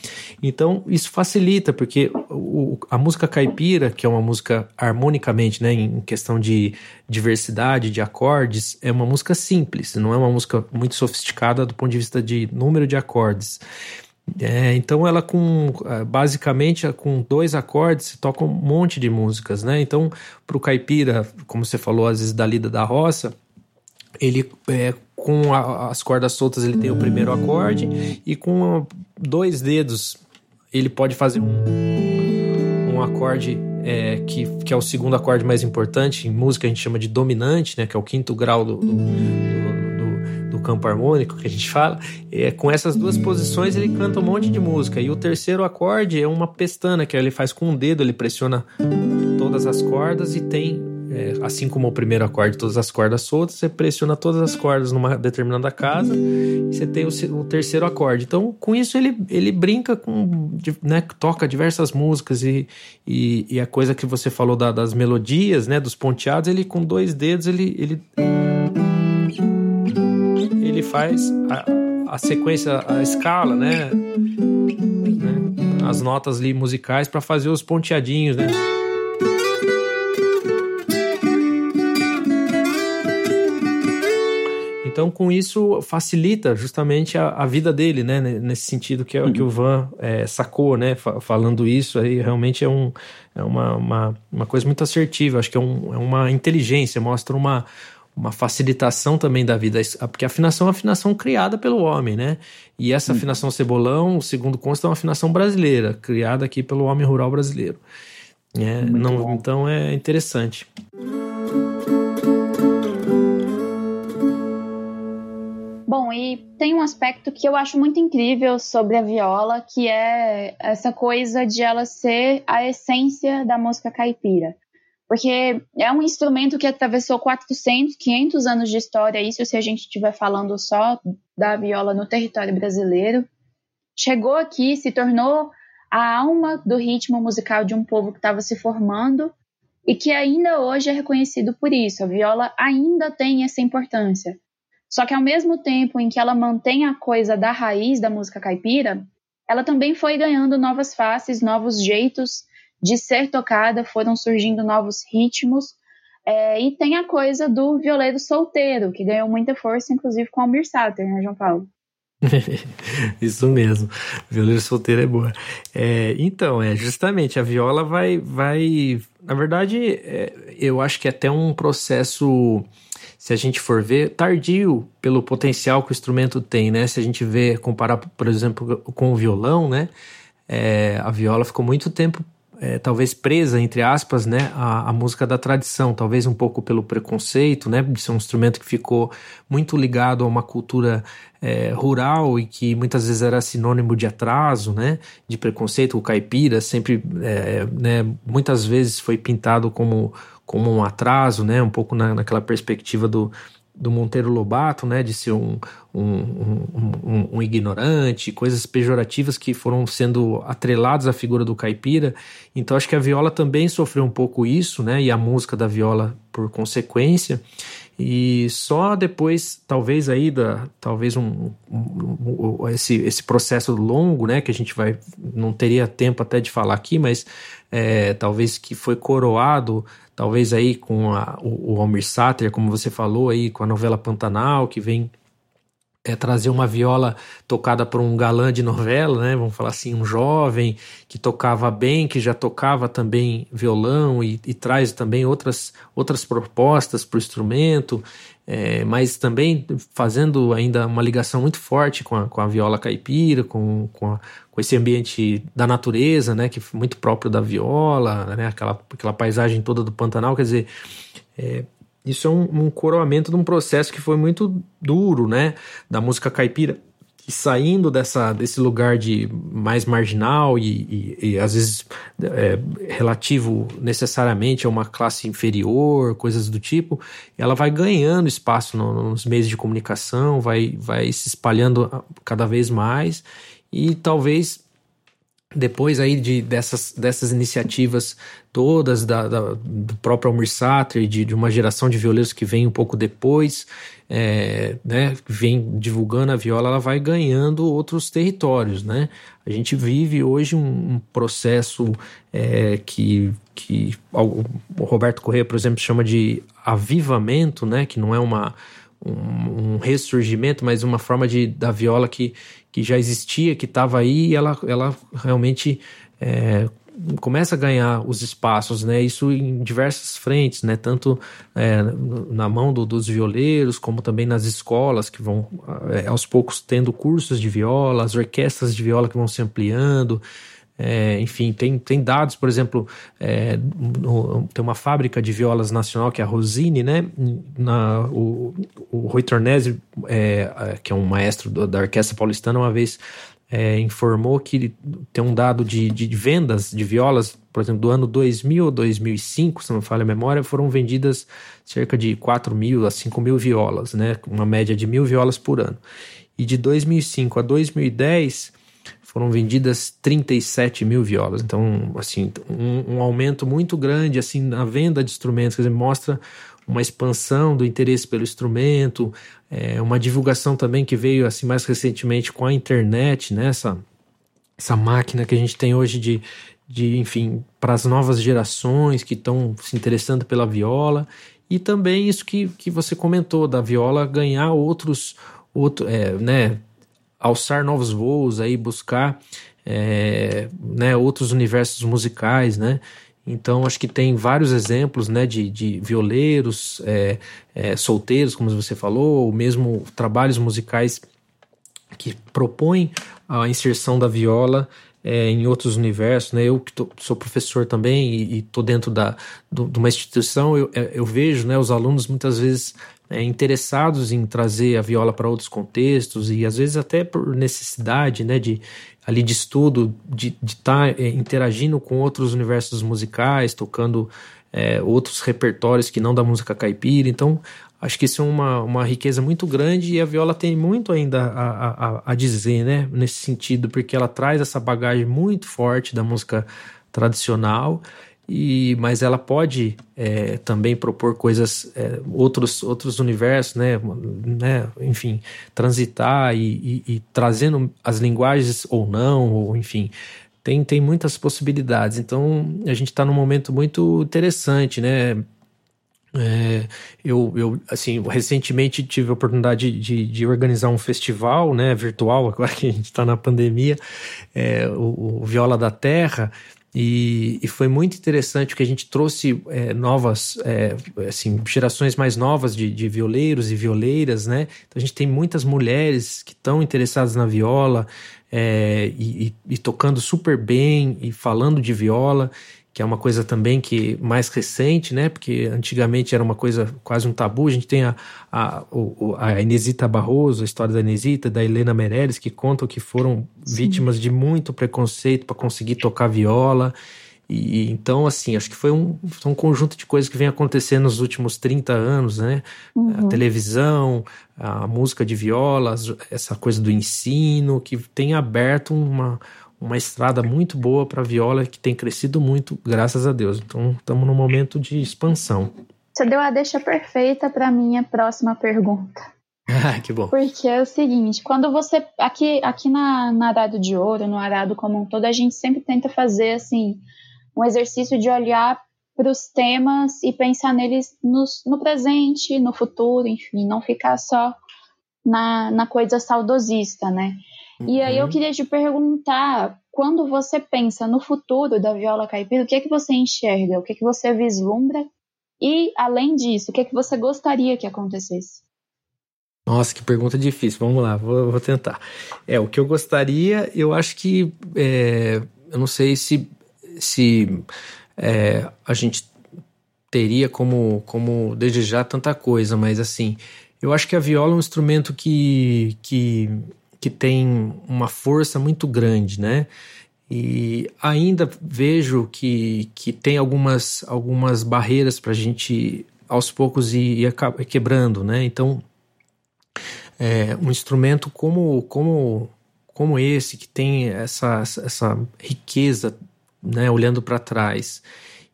Então isso facilita, porque o, a música caipira, que é uma música harmonicamente, né, em questão de diversidade de acordes, é uma música simples, não é uma música muito sofisticada do ponto de vista de número de acordes. É, então ela com é, basicamente com dois acordes toca um monte de músicas, né? Então para o caipira, como você falou às vezes da lida da roça, ele é, com a, as cordas soltas ele tem o primeiro acorde e com dois dedos ele pode fazer um, um acorde é, que, que é o segundo acorde mais importante em música a gente chama de dominante, né? Que é o quinto grau do, do, do do campo harmônico que a gente fala, é, com essas duas posições ele canta um monte de música. E o terceiro acorde é uma pestana que ele faz com um dedo, ele pressiona todas as cordas e tem, é, assim como o primeiro acorde, todas as cordas soltas, você pressiona todas as cordas numa determinada casa e você tem o, o terceiro acorde. Então, com isso ele, ele brinca com, né, toca diversas músicas e, e, e a coisa que você falou da, das melodias, né, dos ponteados, ele com dois dedos ele, ele ele faz a, a sequência, a escala, né? né? As notas ali musicais para fazer os ponteadinhos, né? Então, com isso, facilita justamente a, a, vida dele, né? Nesse sentido que é o que o Van é, sacou, né? Falando isso aí, realmente é, um, é uma, uma, uma coisa muito assertiva. Acho que é, um, é uma inteligência, mostra uma, uma facilitação também da vida, porque a afinação é uma afinação criada pelo homem, né? E essa hum. afinação cebolão, segundo consta, é uma afinação brasileira, criada aqui pelo homem rural brasileiro. É, não, então é interessante. Bom, e tem um aspecto que eu acho muito incrível sobre a viola, que é essa coisa de ela ser a essência da música caipira porque é um instrumento que atravessou 400, 500 anos de história, isso se a gente estiver falando só da viola no território brasileiro. Chegou aqui, se tornou a alma do ritmo musical de um povo que estava se formando e que ainda hoje é reconhecido por isso. A viola ainda tem essa importância. Só que ao mesmo tempo em que ela mantém a coisa da raiz da música caipira, ela também foi ganhando novas faces, novos jeitos de ser tocada, foram surgindo novos ritmos. É, e tem a coisa do violeiro solteiro, que ganhou muita força, inclusive com Almir Sater, né, João Paulo? Isso mesmo, violeiro solteiro é boa. É, então, é justamente a viola vai, vai, na verdade, é, eu acho que é até um processo, se a gente for ver, tardio pelo potencial que o instrumento tem, né? Se a gente vê, comparar, por exemplo, com o violão, né? É, a viola ficou muito tempo é, talvez presa, entre aspas, né, a, a, música da tradição, talvez um pouco pelo preconceito, né, de ser um instrumento que ficou muito ligado a uma cultura é, rural e que muitas vezes era sinônimo de atraso, né, de preconceito. O caipira sempre, é, né, muitas vezes foi pintado como, como um atraso, né, um pouco na, naquela perspectiva do, do Monteiro Lobato, né, de ser um, um, um, um, ignorante, coisas pejorativas que foram sendo atreladas à figura do caipira. Então acho que a viola também sofreu um pouco isso, né, e a música da viola por consequência. E só depois, talvez aí, da, talvez um, esse, esse processo longo, né, que a gente vai, não teria tempo até de falar aqui, mas é, talvez que foi coroado talvez aí com a, o, o Almir Sater, como você falou aí, com a novela Pantanal, que vem é, trazer uma viola tocada por um galã de novela, né? Vamos falar assim, um jovem que tocava bem, que já tocava também violão e, e traz também outras, outras propostas para o instrumento, é, mas também fazendo ainda uma ligação muito forte com a, com a viola caipira, com, com, a, com esse ambiente da natureza, né? Que é muito próprio da viola, né? Aquela, aquela paisagem toda do Pantanal, quer dizer. É, isso é um, um coroamento de um processo que foi muito duro, né? Da música caipira. E saindo dessa, desse lugar de mais marginal e, e, e às vezes é, relativo necessariamente a uma classe inferior, coisas do tipo, ela vai ganhando espaço no, nos meios de comunicação, vai, vai se espalhando cada vez mais e talvez depois aí de, dessas, dessas iniciativas todas da, da do próprio Almir Sater, de, de uma geração de violeiros que vem um pouco depois, é, né, vem divulgando a viola, ela vai ganhando outros territórios, né? A gente vive hoje um, um processo é, que, que o Roberto Corrêa, por exemplo, chama de avivamento, né? Que não é uma, um, ressurgimento, mas uma forma de, da viola que, que já existia, que estava aí, e ela, ela realmente é, começa a ganhar os espaços, né? Isso em diversas frentes, né? Tanto é, na mão do, dos violeiros, como também nas escolas que vão é, aos poucos tendo cursos de viola, as orquestras de viola que vão se ampliando. É, enfim, tem, tem dados, por exemplo, é, no, tem uma fábrica de violas nacional que é a Rosine, né? Na, o, o Rui Tornese, é, que é um maestro do, da Orquestra Paulistana, uma vez é, informou que tem um dado de, de, vendas de violas, por exemplo, do ano 2000 ou 2005, se não falha a memória, foram vendidas cerca de 4 mil a 5 mil violas, né? Uma média de mil violas por ano. E de 2005 a 2010 foram vendidas 37 mil violas. Então, assim, um, um, aumento muito grande assim na venda de instrumentos, quer dizer, mostra uma expansão do interesse pelo instrumento, é, uma divulgação também que veio assim mais recentemente com a internet, né? Essa, essa máquina que a gente tem hoje de, de enfim, para as novas gerações que estão se interessando pela viola. E também isso que, que você comentou, da viola ganhar outros, outro, é, né, alçar novos voos, aí buscar é, né, outros universos musicais, né? Então, acho que tem vários exemplos né, de, de violeiros é, é, solteiros, como você falou, ou mesmo trabalhos musicais que propõem a inserção da viola é, em outros universos. Né? Eu que tô, sou professor também e estou dentro da, do, de uma instituição, eu, é, eu vejo né, os alunos muitas vezes é, interessados em trazer a viola para outros contextos e às vezes até por necessidade né, de, ali de estudo, de estar tá, é, interagindo com outros universos musicais, tocando é, outros repertórios que não da música caipira. Então, acho que isso é uma, uma riqueza muito grande e a viola tem muito ainda a, a, a dizer, né, nesse sentido, porque ela traz essa bagagem muito forte da música tradicional e mas ela pode é, também propor coisas é, outros outros universos né, né enfim transitar e, e, e, trazendo as linguagens ou não ou enfim. Tem tem muitas possibilidades. Então a gente está num momento muito interessante né? É, eu, eu, assim, recentemente tive a oportunidade de, de, organizar um festival, né, virtual, agora que a gente está na pandemia, é, o, o Viola da Terra, e, e, foi muito interessante que a gente trouxe é, novas, é, assim, gerações mais novas de, de, violeiros e violeiras, né? Então a gente tem muitas mulheres que estão interessadas na viola é, e, e, e, tocando super bem e falando de viola que é uma coisa também que mais recente, né? Porque antigamente era uma coisa quase um tabu. A gente tem a, a, a Inesita Barroso, a história da Inesita, da Helena Meirelles, que contam que foram Sim. vítimas de muito preconceito para conseguir tocar viola. E, então, assim, acho que foi um, um conjunto de coisas que vem acontecendo nos últimos 30 anos, né? Uhum. A televisão, a música de viola, essa coisa do ensino, que tem aberto uma uma estrada muito boa para viola que tem crescido muito, graças a Deus. Então, estamos num momento de expansão. Você deu a deixa perfeita para minha próxima pergunta. Ah, que bom. Porque é o seguinte, quando você. Aqui, aqui na, na Arado de Ouro, no Arado como um todo, a gente sempre tenta fazer assim um exercício de olhar para os temas e pensar neles no, no presente, no futuro, enfim, não ficar só na, na coisa saudosista, né? E aí eu uhum. queria te perguntar, quando você pensa no futuro da viola caipira, o que é que você enxerga? O que é que você vislumbra? E, além disso, o que é que você gostaria que acontecesse? Nossa, que pergunta difícil. Vamos lá, vou, vou tentar. É, o que eu gostaria, eu acho que. É, eu não sei se, se é, a gente teria como, como desejar tanta coisa, mas assim, eu acho que a viola é um instrumento que, que que tem uma força muito grande, né? E ainda vejo que, que tem algumas, algumas barreiras para a gente aos poucos ir, ir quebrando, né? Então, é, um instrumento como, como, como esse, que tem essa, essa riqueza, né, olhando para trás,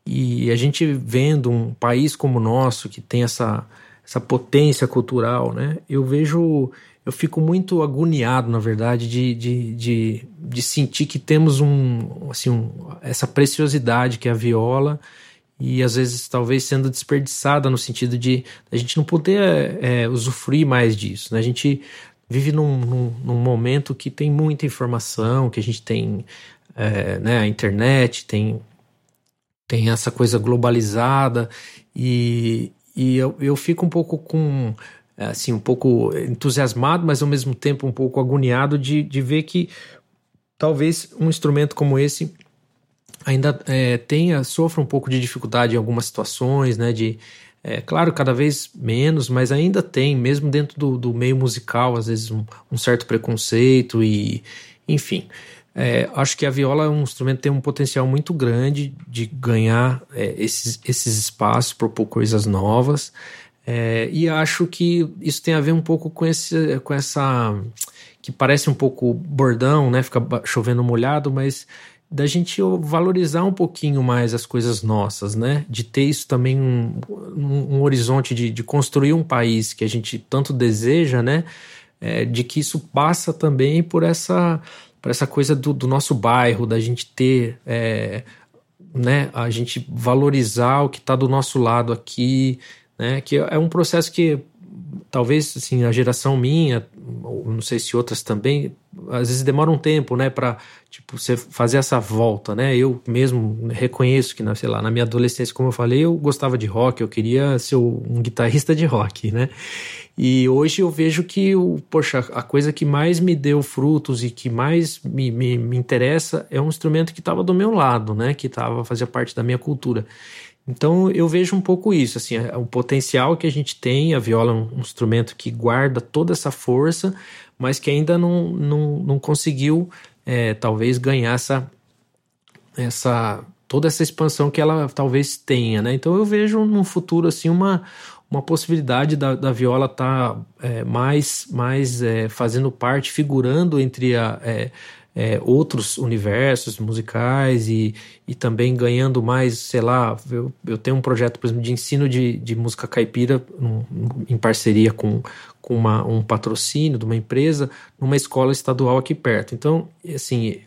e a gente vendo um país como o nosso, que tem essa, essa potência cultural, né, eu vejo eu fico muito agoniado, na verdade, de, de, de, de sentir que temos um, assim, um, essa preciosidade que é a viola e às vezes talvez sendo desperdiçada no sentido de a gente não poder é, usufruir mais disso. Né? A gente vive num, num, num, momento que tem muita informação, que a gente tem é, né, a internet, tem, tem essa coisa globalizada e, e eu, eu fico um pouco com assim, um pouco entusiasmado, mas ao mesmo tempo um pouco agoniado de, de ver que talvez um instrumento como esse ainda é, tenha, sofra um pouco de dificuldade em algumas situações, né, de, é, claro, cada vez menos, mas ainda tem, mesmo dentro do, do meio musical, às vezes um, um certo preconceito e, enfim, é, acho que a viola é um instrumento que tem um potencial muito grande de ganhar é, esses, esses espaços, propor coisas novas. É, e acho que isso tem a ver um pouco com, esse, com essa. que parece um pouco bordão, né? Fica chovendo molhado, mas da gente valorizar um pouquinho mais as coisas nossas, né? De ter isso também um, um, um horizonte de, de, construir um país que a gente tanto deseja, né? É, de que isso passa também por essa, por essa coisa do, do nosso bairro, da gente ter. É, né, a gente valorizar o que está do nosso lado aqui, né? Que é um processo que talvez assim a geração minha, não sei se outras também, às vezes demora um tempo, né, para tipo você fazer essa volta, né? Eu mesmo reconheço que na, sei lá, na minha adolescência, como eu falei, eu gostava de rock, eu queria ser um guitarrista de rock, né? E hoje eu vejo que, o, poxa, a coisa que mais me deu frutos e que mais me, me, me interessa é um instrumento que estava do meu lado, né? Que tava, fazia parte da minha cultura. Então eu vejo um pouco isso, assim, é, o potencial que a gente tem, a viola é um instrumento que guarda toda essa força, mas que ainda não, não, não conseguiu, é, talvez, ganhar essa, essa toda essa expansão que ela talvez tenha, né? Então eu vejo no futuro, assim, uma, uma possibilidade da, da viola estar tá, é, mais, mais é, fazendo parte, figurando entre a, é, é, outros universos musicais e, e também ganhando mais, sei lá, eu, eu tenho um projeto, por exemplo, de ensino de, de música caipira um, em parceria com, com uma, um patrocínio de uma empresa numa escola estadual aqui perto. Então, assim,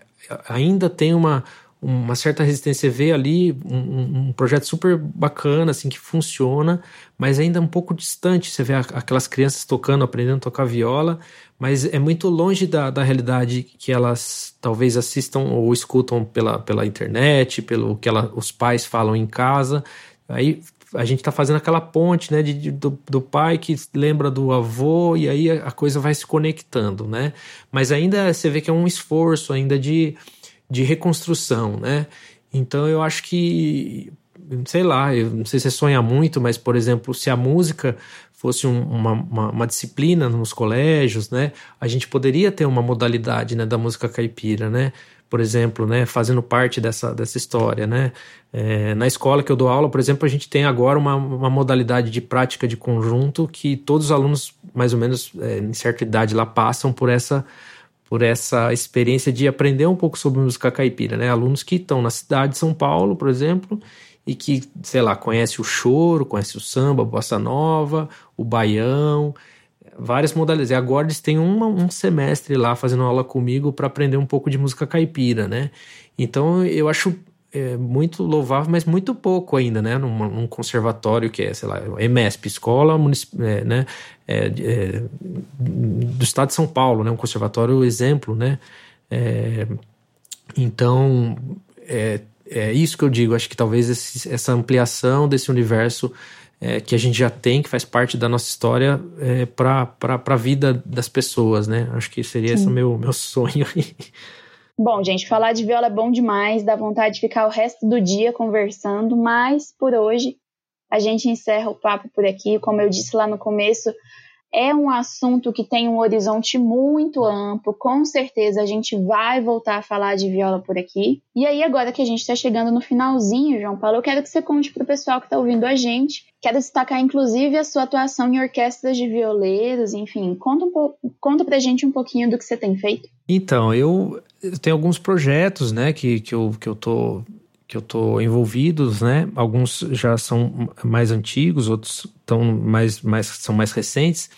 ainda tem uma, uma certa resistência. Vê ali um, um, projeto super bacana, assim, que funciona, mas ainda um pouco distante. Você vê aquelas crianças tocando, aprendendo a tocar viola, mas é muito longe da, da realidade que elas talvez assistam ou escutam pela, pela internet, pelo que ela, os pais falam em casa. Aí a gente está fazendo aquela ponte, né, de, de, do, do pai que lembra do avô e aí a, a, coisa vai se conectando, né? Mas ainda você vê que é um esforço ainda de, de reconstrução, né? Então eu acho que sei lá, eu não sei se você sonha muito, mas por exemplo, se a música fosse um, uma, uma, uma, disciplina nos colégios, né, a gente poderia ter uma modalidade né, da música caipira, né, por exemplo, né, fazendo parte dessa, dessa história, né, é, na escola que eu dou aula, por exemplo, a gente tem agora uma, uma modalidade de prática de conjunto que todos os alunos, mais ou menos é, em certa idade lá, passam por essa por essa experiência de aprender um pouco sobre música caipira, né, alunos que estão na cidade de São Paulo, por exemplo, e que, sei lá, conhece o choro, conhece o samba, a bossa nova, o baião, várias modalidades. E agora eles têm uma, um semestre lá fazendo aula comigo para aprender um pouco de música caipira, né? Então eu acho é, muito louvável, mas muito pouco ainda, né? Num, num conservatório que é, sei lá, EMESP, Escola é, né? É, é, do Estado de São Paulo, né? Um conservatório exemplo, né? É, então, é, é isso que eu digo. Acho que talvez esse, essa ampliação desse universo é, que a gente já tem, que faz parte da nossa história, é, para a vida das pessoas, né? Acho que seria Sim. esse o meu, meu sonho aí. Bom, gente, falar de viola é bom demais, dá vontade de ficar o resto do dia conversando, mas por hoje a gente encerra o papo por aqui. Como eu disse lá no começo, É um assunto que tem um horizonte muito amplo, com certeza a gente vai voltar a falar de viola por aqui. E aí, agora que a gente está chegando no finalzinho, João Paulo, eu quero que você conte para o pessoal que está ouvindo a gente. Quero destacar, inclusive, a sua atuação em orquestras de violeiros, enfim. Conta, um conta pra gente um pouquinho do que você tem feito. Então, eu, eu tenho alguns projetos, né, que, que, eu, que eu tô que eu tô envolvidos, né? Alguns já são mais antigos, outros tão mais, mais, são mais recentes.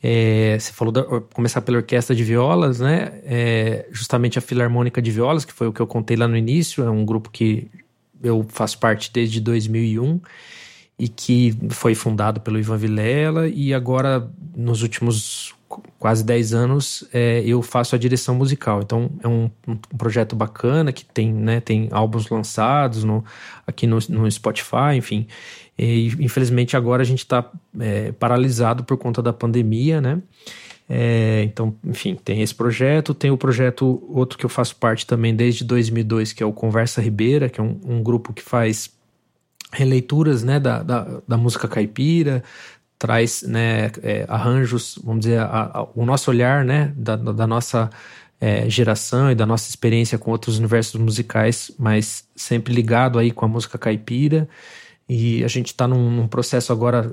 É, você falou da, começar pela orquestra de violas, né? É, justamente a Filarmônica de Violas, que foi o que eu contei lá no início, é um grupo que eu faço parte desde 2001 e que foi fundado pelo Ivan Vilela e agora nos últimos quase 10 anos é, eu faço a direção musical. Então é um, um, projeto bacana que tem, né, tem álbuns lançados no, aqui no, no Spotify, enfim. E, infelizmente agora a gente está é, paralisado por conta da pandemia, né? É, então, enfim, tem esse projeto, tem o projeto outro que eu faço parte também desde 2002, que é o Conversa Ribeira, que é um, um grupo que faz releituras né, da, da, da música caipira, traz né, é, arranjos, vamos dizer, a, a, o nosso olhar né, da, da nossa é, geração e da nossa experiência com outros universos musicais, mas sempre ligado aí com a música caipira. E a gente está num, num, processo agora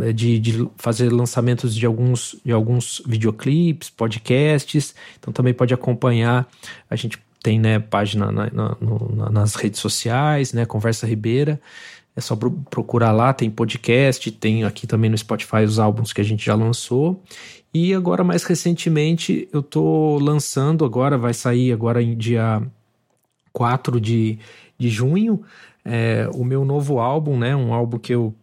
é, de, de, fazer lançamentos de alguns, de alguns videoclipes, podcasts. Então também pode acompanhar. A gente tem né, página na, na, no, nas redes sociais, né, Conversa Ribeira. É só procurar lá, tem podcast, tem aqui também no Spotify os álbuns que a gente já lançou. E agora, mais recentemente, eu tô lançando, agora vai sair agora em dia 4 de, de junho, é, o meu novo álbum, né? Um álbum que eu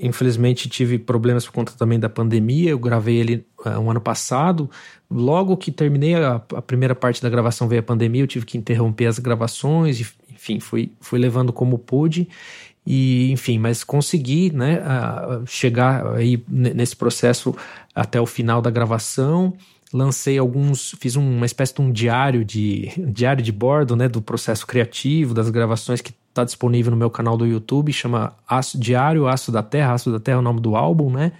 infelizmente tive problemas por conta também da pandemia. Eu gravei ele uh, um ano passado. Logo que terminei a, a, primeira parte da gravação veio a pandemia, eu tive que interromper as gravações, enfim, fui, fui levando como pude. E, enfim, mas consegui né, chegar aí nesse processo até o final da gravação. Lancei alguns, fiz uma espécie de um diário de diário de bordo, né, do processo criativo, das gravações que está disponível no meu canal do YouTube, chama Aço, Diário Aço da Terra, Aço da Terra é o nome do álbum, né?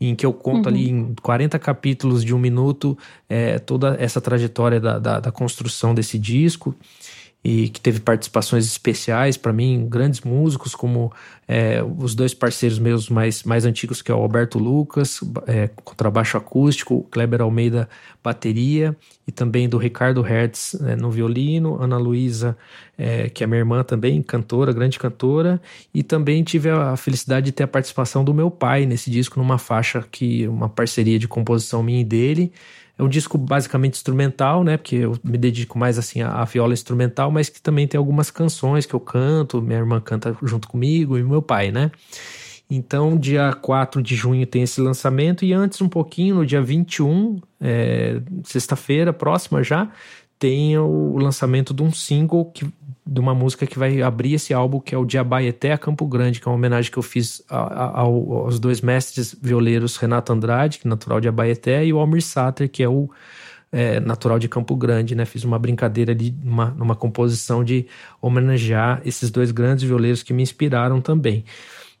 Em que eu conto uhum. ali em 40 capítulos de um minuto é, toda essa trajetória da, da, da construção desse disco e que teve participações especiais para mim, grandes músicos como é, os dois parceiros meus mais, mais antigos, que é o Alberto Lucas, é, contrabaixo acústico, Kleber Almeida, bateria, e também do Ricardo Hertz é, no violino, Ana Luísa, é, que é minha irmã também, cantora, grande cantora, e também tive a felicidade de ter a participação do meu pai nesse disco, numa faixa que uma parceria de composição minha e dele, é um disco basicamente instrumental, né? Porque eu me dedico mais assim à, viola instrumental, mas que também tem algumas canções que eu canto, minha irmã canta junto comigo e meu pai, né? Então, dia 4 de junho tem esse lançamento, e antes um pouquinho, no dia 21, é, sexta-feira, próxima já, tem o lançamento de um single que de uma música que vai abrir esse álbum, que é o de Abaeté a Campo Grande, que é uma homenagem que eu fiz a, a, aos dois mestres violeiros, Renato Andrade, que é natural de Abaeté, e o Almir Sater, que é o é, natural de Campo Grande, né? Fiz uma brincadeira ali, numa, numa composição de homenagear esses dois grandes violeiros que me inspiraram também.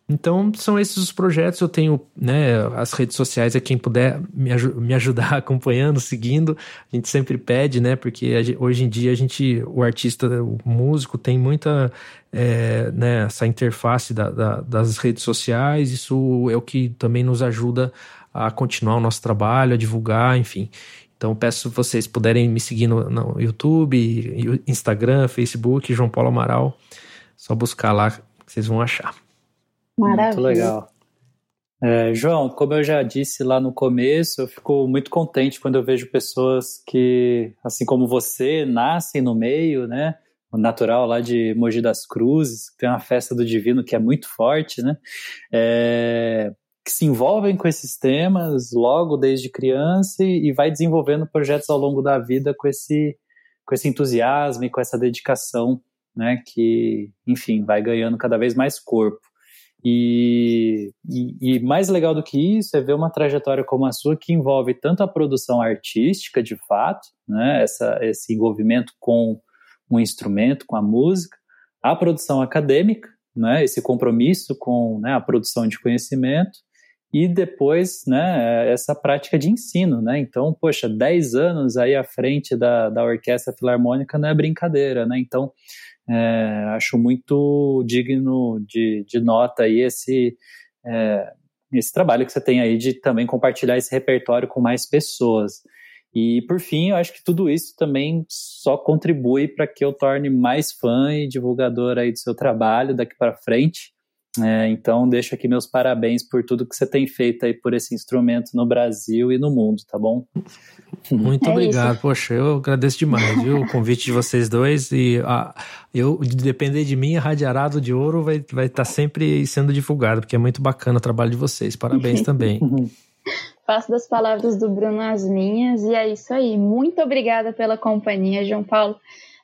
Então, são esses os projetos. Eu tenho né, as redes sociais, é quem puder me, me ajudar acompanhando, seguindo. A gente sempre pede, né? Porque hoje em dia a gente, o artista, o músico, tem muita é, né, essa interface da, da, das redes sociais. Isso é o que também nos ajuda a continuar o nosso trabalho, a divulgar, enfim. Então, peço vocês puderem me seguir no, no YouTube, Instagram, Facebook, João Paulo Amaral. Só buscar lá que vocês vão achar. Maravilha. Muito legal. É, João, como eu já disse lá no começo, eu fico muito contente quando eu vejo pessoas que, assim como você, nascem no meio, né? O natural lá de Mogi das Cruzes, que tem uma festa do divino que é muito forte, né? É, que se envolvem com esses temas logo desde criança e, e vai desenvolvendo projetos ao longo da vida com esse, com esse entusiasmo e com essa dedicação, né? Que, enfim, vai ganhando cada vez mais corpo. E, e, e, mais legal do que isso é ver uma trajetória como a sua que envolve tanto a produção artística, de fato, né, essa, esse envolvimento com um instrumento, com a música, a produção acadêmica, né, esse compromisso com né, a produção de conhecimento e depois, né, essa prática de ensino, né? Então, poxa, 10 anos aí à frente da, da Orquestra Filarmônica não é brincadeira, né? Então, é, acho muito digno de, de nota aí esse, é, esse trabalho que você tem aí de também compartilhar esse repertório com mais pessoas. E por fim, eu acho que tudo isso também só contribui para que eu torne mais fã e divulgador aí do seu trabalho daqui para frente. É, então, deixo aqui meus parabéns por tudo que você tem feito aí por esse instrumento no Brasil e no mundo, tá bom? Muito É obrigado. isso. Poxa, eu agradeço demais, viu? O convite de vocês dois. E ah, eu, de depender de mim, a Rádio Arado de Ouro vai estar vai tá sempre sendo divulgado, porque é muito bacana o trabalho de vocês. Parabéns também. Faço das palavras do Bruno as minhas e é isso aí. Muito obrigada pela companhia, João Paulo.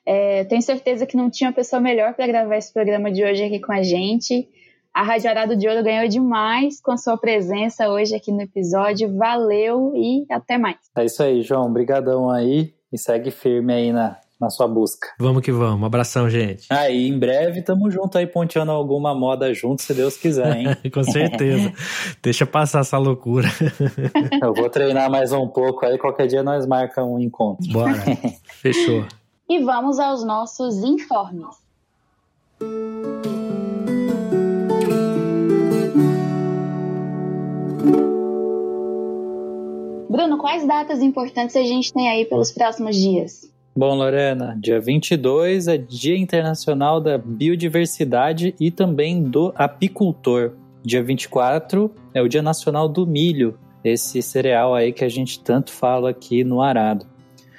É, tenho certeza que não tinha pessoa melhor para gravar esse programa de hoje aqui com a gente. A Rádio Arado de Ouro ganhou demais com a sua presença hoje aqui no episódio. Valeu e até mais. É isso aí, João. Brigadão aí e segue firme aí na, na sua busca. Vamos que vamos. Abração, gente. Aí, em breve, tamo junto aí ponteando alguma moda junto, se Deus quiser, hein? Com certeza. Deixa passar essa loucura. Eu vou treinar mais um pouco aí, qualquer dia nós marcamos um encontro. Bora. Fechou. E vamos aos nossos informes. Bruno, quais datas importantes a gente tem aí pelos próximos dias? Bom, Lorena, dia 22 é Dia Internacional da Biodiversidade e também do Apicultor. Dia 24 é o Dia Nacional do Milho, esse cereal aí que a gente tanto fala aqui no Arado.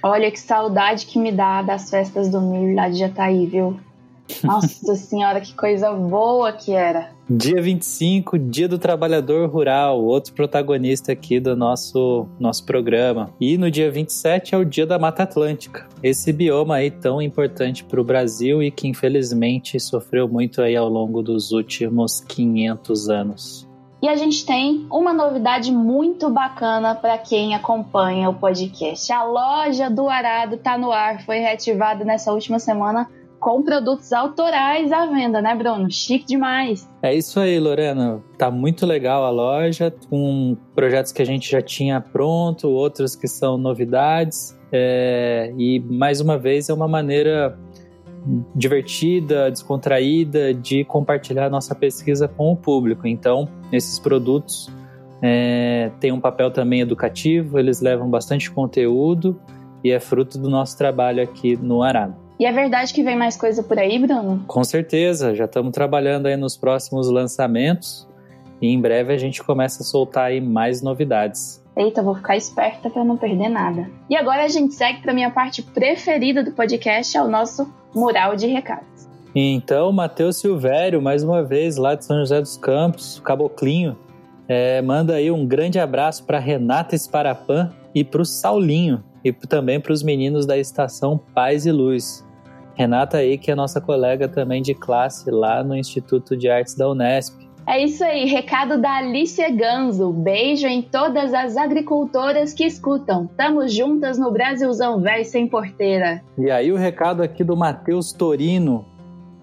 Olha que saudade que me dá das festas do milho lá de Jataí, viu? Nossa senhora, que coisa boa que era. Dia 25, Dia do Trabalhador Rural, outro protagonista aqui do nosso, nosso programa. E no dia 27 é o Dia da Mata Atlântica, esse bioma aí tão importante para o Brasil e que infelizmente sofreu muito aí ao longo dos últimos 500 anos. E a gente tem uma novidade muito bacana para quem acompanha o podcast. A loja do Arado tá no ar, foi reativada nessa última semana com produtos autorais à venda, né, Bruno? Chique demais. É isso aí, Lorena. Tá muito legal a loja, com projetos que a gente já tinha pronto, outros que são novidades. É, e mais uma vez é uma maneira divertida, descontraída de compartilhar nossa pesquisa com o público. Então, esses produtos é, têm um papel também educativo, eles levam bastante conteúdo e é fruto do nosso trabalho aqui no Arado. E é verdade que vem mais coisa por aí, Bruno? Com certeza, já estamos trabalhando aí nos próximos lançamentos e em breve a gente começa a soltar aí mais novidades. Eita, vou ficar esperta para não perder nada. E agora a gente segue para minha parte preferida do podcast, é o nosso mural de recados. Então, Matheus Silvério, mais uma vez, lá de São José dos Campos, Caboclinho, é, manda aí um grande abraço para Renata Esparapan e para o Saulinho, e também para os meninos da estação Paz e Luz. Renata aí, que é nossa colega também de classe lá no Instituto de Artes da Unesp. É isso aí, recado da Alicia Ganzo. Beijo em todas as agricultoras que escutam. Tamo juntas no Brasilzão véi sem porteira. E aí o recado aqui do Matheus Torino.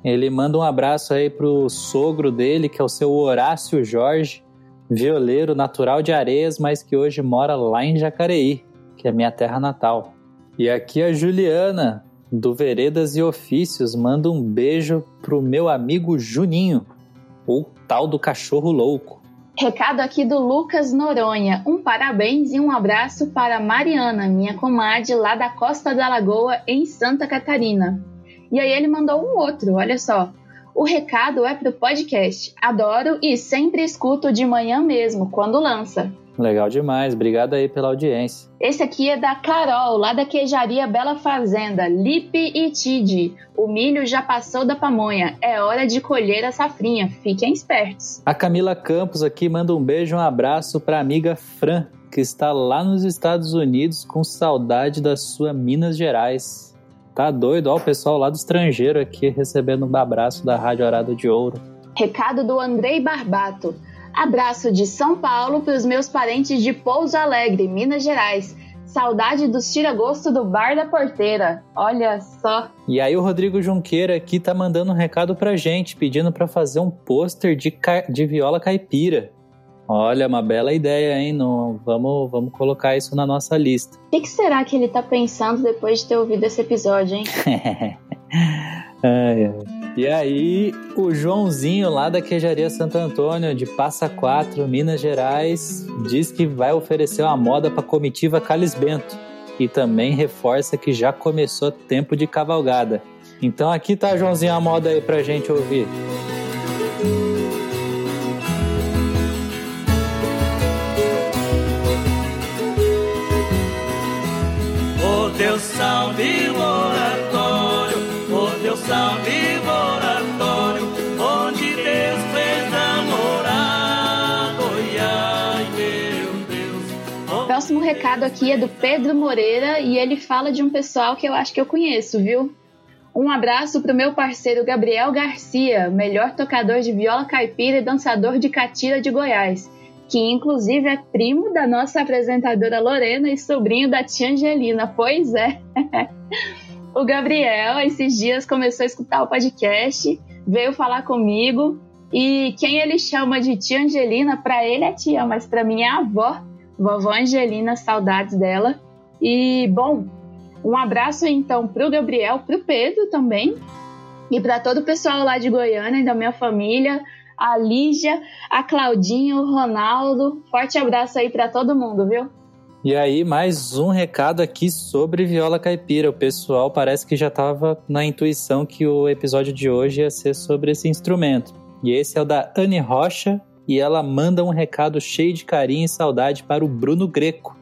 Ele manda um abraço aí pro sogro dele, que é o seu Horácio Jorge, violeiro natural de Areias, mas que hoje mora lá em Jacareí, que é minha terra natal. E aqui a Juliana, do Veredas e Ofícios, manda um beijo pro meu amigo Juninho, o tal do cachorro louco. Recado aqui do Lucas Noronha. Um parabéns e um abraço para Mariana, minha comadre lá da Costa da Lagoa, em Santa Catarina. E aí ele mandou um outro, olha só. O recado é pro podcast. Adoro e sempre escuto de manhã mesmo, quando lança. Legal demais, obrigado aí pela audiência. Esse aqui é da Carol, lá da queijaria Bela Fazenda, Lipe e Tide. O milho já passou da pamonha, é hora de colher a safrinha, fiquem espertos. A Camila Campos aqui manda um beijo, um abraço para a amiga Fran, que está lá nos Estados Unidos com saudade da sua Minas Gerais. Tá doido, ó, o pessoal lá do estrangeiro aqui recebendo um abraço da Rádio Arado de Ouro. Recado do Andrei Barbato. Abraço de São Paulo para os meus parentes de Pouso Alegre, Minas Gerais. Saudade dos tira-gosto do Bar da Porteira. Olha só. E aí o Rodrigo Junqueira aqui tá mandando um recado pra gente, pedindo para fazer um pôster de, ca... de viola caipira. Olha, uma bela ideia, hein? No, vamos, vamos colocar isso na nossa lista. O que, que será que ele tá pensando depois de ter ouvido esse episódio, hein? ai, ai. E aí, o Joãozinho lá da Queijaria Santo Antônio, de Passa Quatro, Minas Gerais, diz que vai oferecer uma moda para comitiva Calis Bento. E também reforça que já começou tempo de cavalgada. Então aqui tá, Joãozinho, a moda aí pra gente ouvir. O Deus salve o oratório, o Deus salve recado aqui é do Pedro Moreira e ele fala de um pessoal que eu acho que eu conheço, viu? Um abraço pro meu parceiro Gabriel Garcia, melhor tocador de viola caipira e dançador de catira de Goiás, que inclusive é primo da nossa apresentadora Lorena e sobrinho da tia Angelina. Pois é. o Gabriel, esses dias, começou a escutar o podcast, veio falar comigo e quem ele chama de tia Angelina, para ele é tia, mas para mim é avó, vovó Angelina, saudades dela. E, bom, um abraço então pro Gabriel, pro Pedro também, e para todo o pessoal lá de Goiânia e da minha família, a Lígia, a Claudinha, o Ronaldo. Forte abraço aí para todo mundo, viu? E aí, mais um recado aqui sobre viola caipira. O pessoal parece que já estava na intuição que o episódio de hoje ia ser sobre esse instrumento. E esse é o da Anne Rocha, e ela manda um recado cheio de carinho e saudade para o Bruno Greco,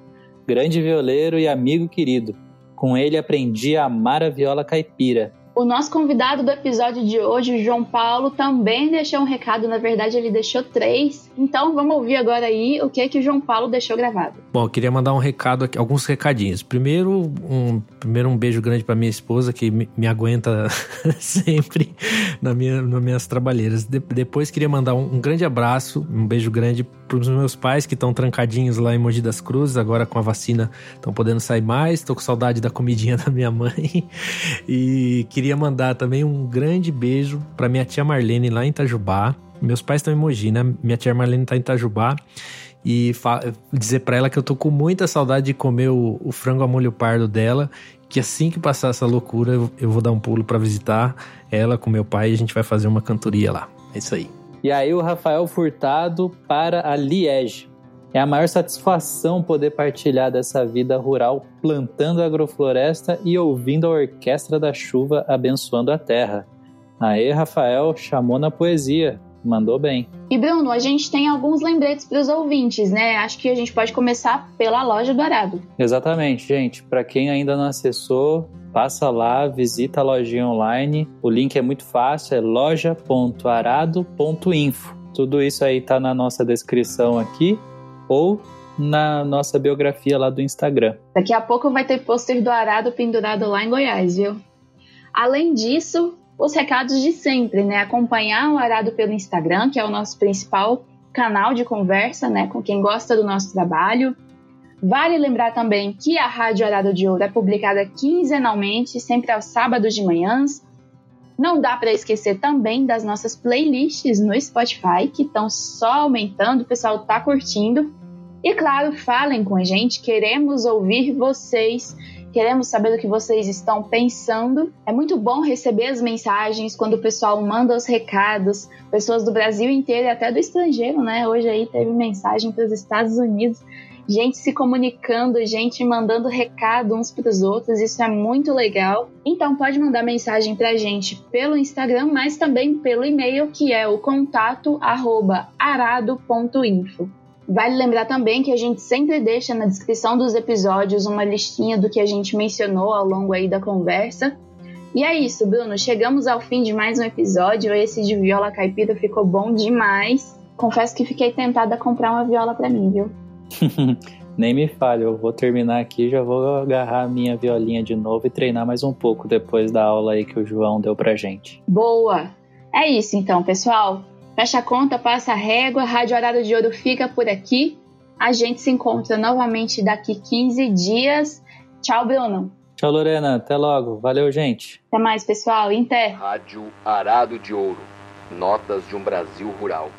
grande violeiro e amigo querido. Com ele aprendi a amar a viola caipira. O nosso convidado do episódio de hoje, João Paulo, também deixou um recado. Na verdade, ele deixou três. Então, vamos ouvir agora aí o que que o João Paulo deixou gravado. Bom, eu queria mandar um recado aqui, alguns recadinhos. Primeiro, um, primeiro um beijo grande para minha esposa que me, me aguenta sempre na minha, nas minhas trabalheiras. De, depois, queria mandar um, um, grande abraço, um beijo grande para os meus pais que estão trancadinhos lá em Mogi das Cruzes. Agora com a vacina estão podendo sair mais. Estou com saudade da comidinha da minha mãe e queria queria mandar também um grande beijo para minha tia Marlene lá em Itajubá. Meus pais estão em Mogi, né? Minha tia Marlene está em Itajubá. E dizer para ela que eu tô com muita saudade de comer o, o, frango a molho pardo dela. Que assim que passar essa loucura, eu, vou dar um pulo para visitar ela com meu pai e a gente vai fazer uma cantoria lá. É isso aí. E aí o Rafael Furtado para a Liege. É a maior satisfação poder partilhar dessa vida rural plantando agrofloresta e ouvindo a orquestra da chuva abençoando a terra. Aê, Rafael, chamou na poesia. Mandou bem. E Bruno, a gente tem alguns lembretes para os ouvintes, né? Acho que a gente pode começar pela loja do Arado. Exatamente, gente. Para quem ainda não acessou, passa lá, visita a lojinha online. O link é muito fácil, é loja.arado.info. Tudo isso aí tá na nossa descrição aqui ou na nossa biografia lá do Instagram. Daqui a pouco vai ter pôster do Arado pendurado lá em Goiás, viu? Além disso, os recados de sempre, né? Acompanhar o Arado pelo Instagram, que é o nosso principal canal de conversa, né? Com quem gosta do nosso trabalho. Vale lembrar também que a Rádio Arado de Ouro é publicada quinzenalmente, sempre aos sábados de manhãs. Não dá para esquecer também das nossas playlists no Spotify, que estão só aumentando, o pessoal tá curtindo. E claro, falem com a gente, queremos ouvir vocês, queremos saber o que vocês estão pensando. É muito bom receber as mensagens quando o pessoal manda os recados, pessoas do Brasil inteiro e até do estrangeiro, né? Hoje aí teve mensagem para os Estados Unidos gente se comunicando, gente mandando recado uns para os outros, isso é muito legal. Então pode mandar mensagem para a gente pelo Instagram, mas também pelo e-mail que é o contato arado.info. Vale lembrar também que a gente sempre deixa na descrição dos episódios uma listinha do que a gente mencionou ao longo aí da conversa. E é isso, Bruno. Chegamos ao fim de mais um episódio. Esse de viola caipira ficou bom demais. Confesso que fiquei tentada a comprar uma viola para mim, viu? Nem me fale, eu vou terminar aqui, já vou agarrar a minha violinha de novo e treinar mais um pouco depois da aula aí que o João deu pra gente. Boa! É isso então, pessoal. Fecha a conta, passa a régua, a Rádio Horário de Ouro fica por aqui. A gente se encontra novamente daqui 15 dias. Tchau, Bruno. Tchau, Lorena. Até logo. Valeu, gente. Até mais, pessoal. Inter. Rádio Arado de Ouro. Notas de um Brasil Rural.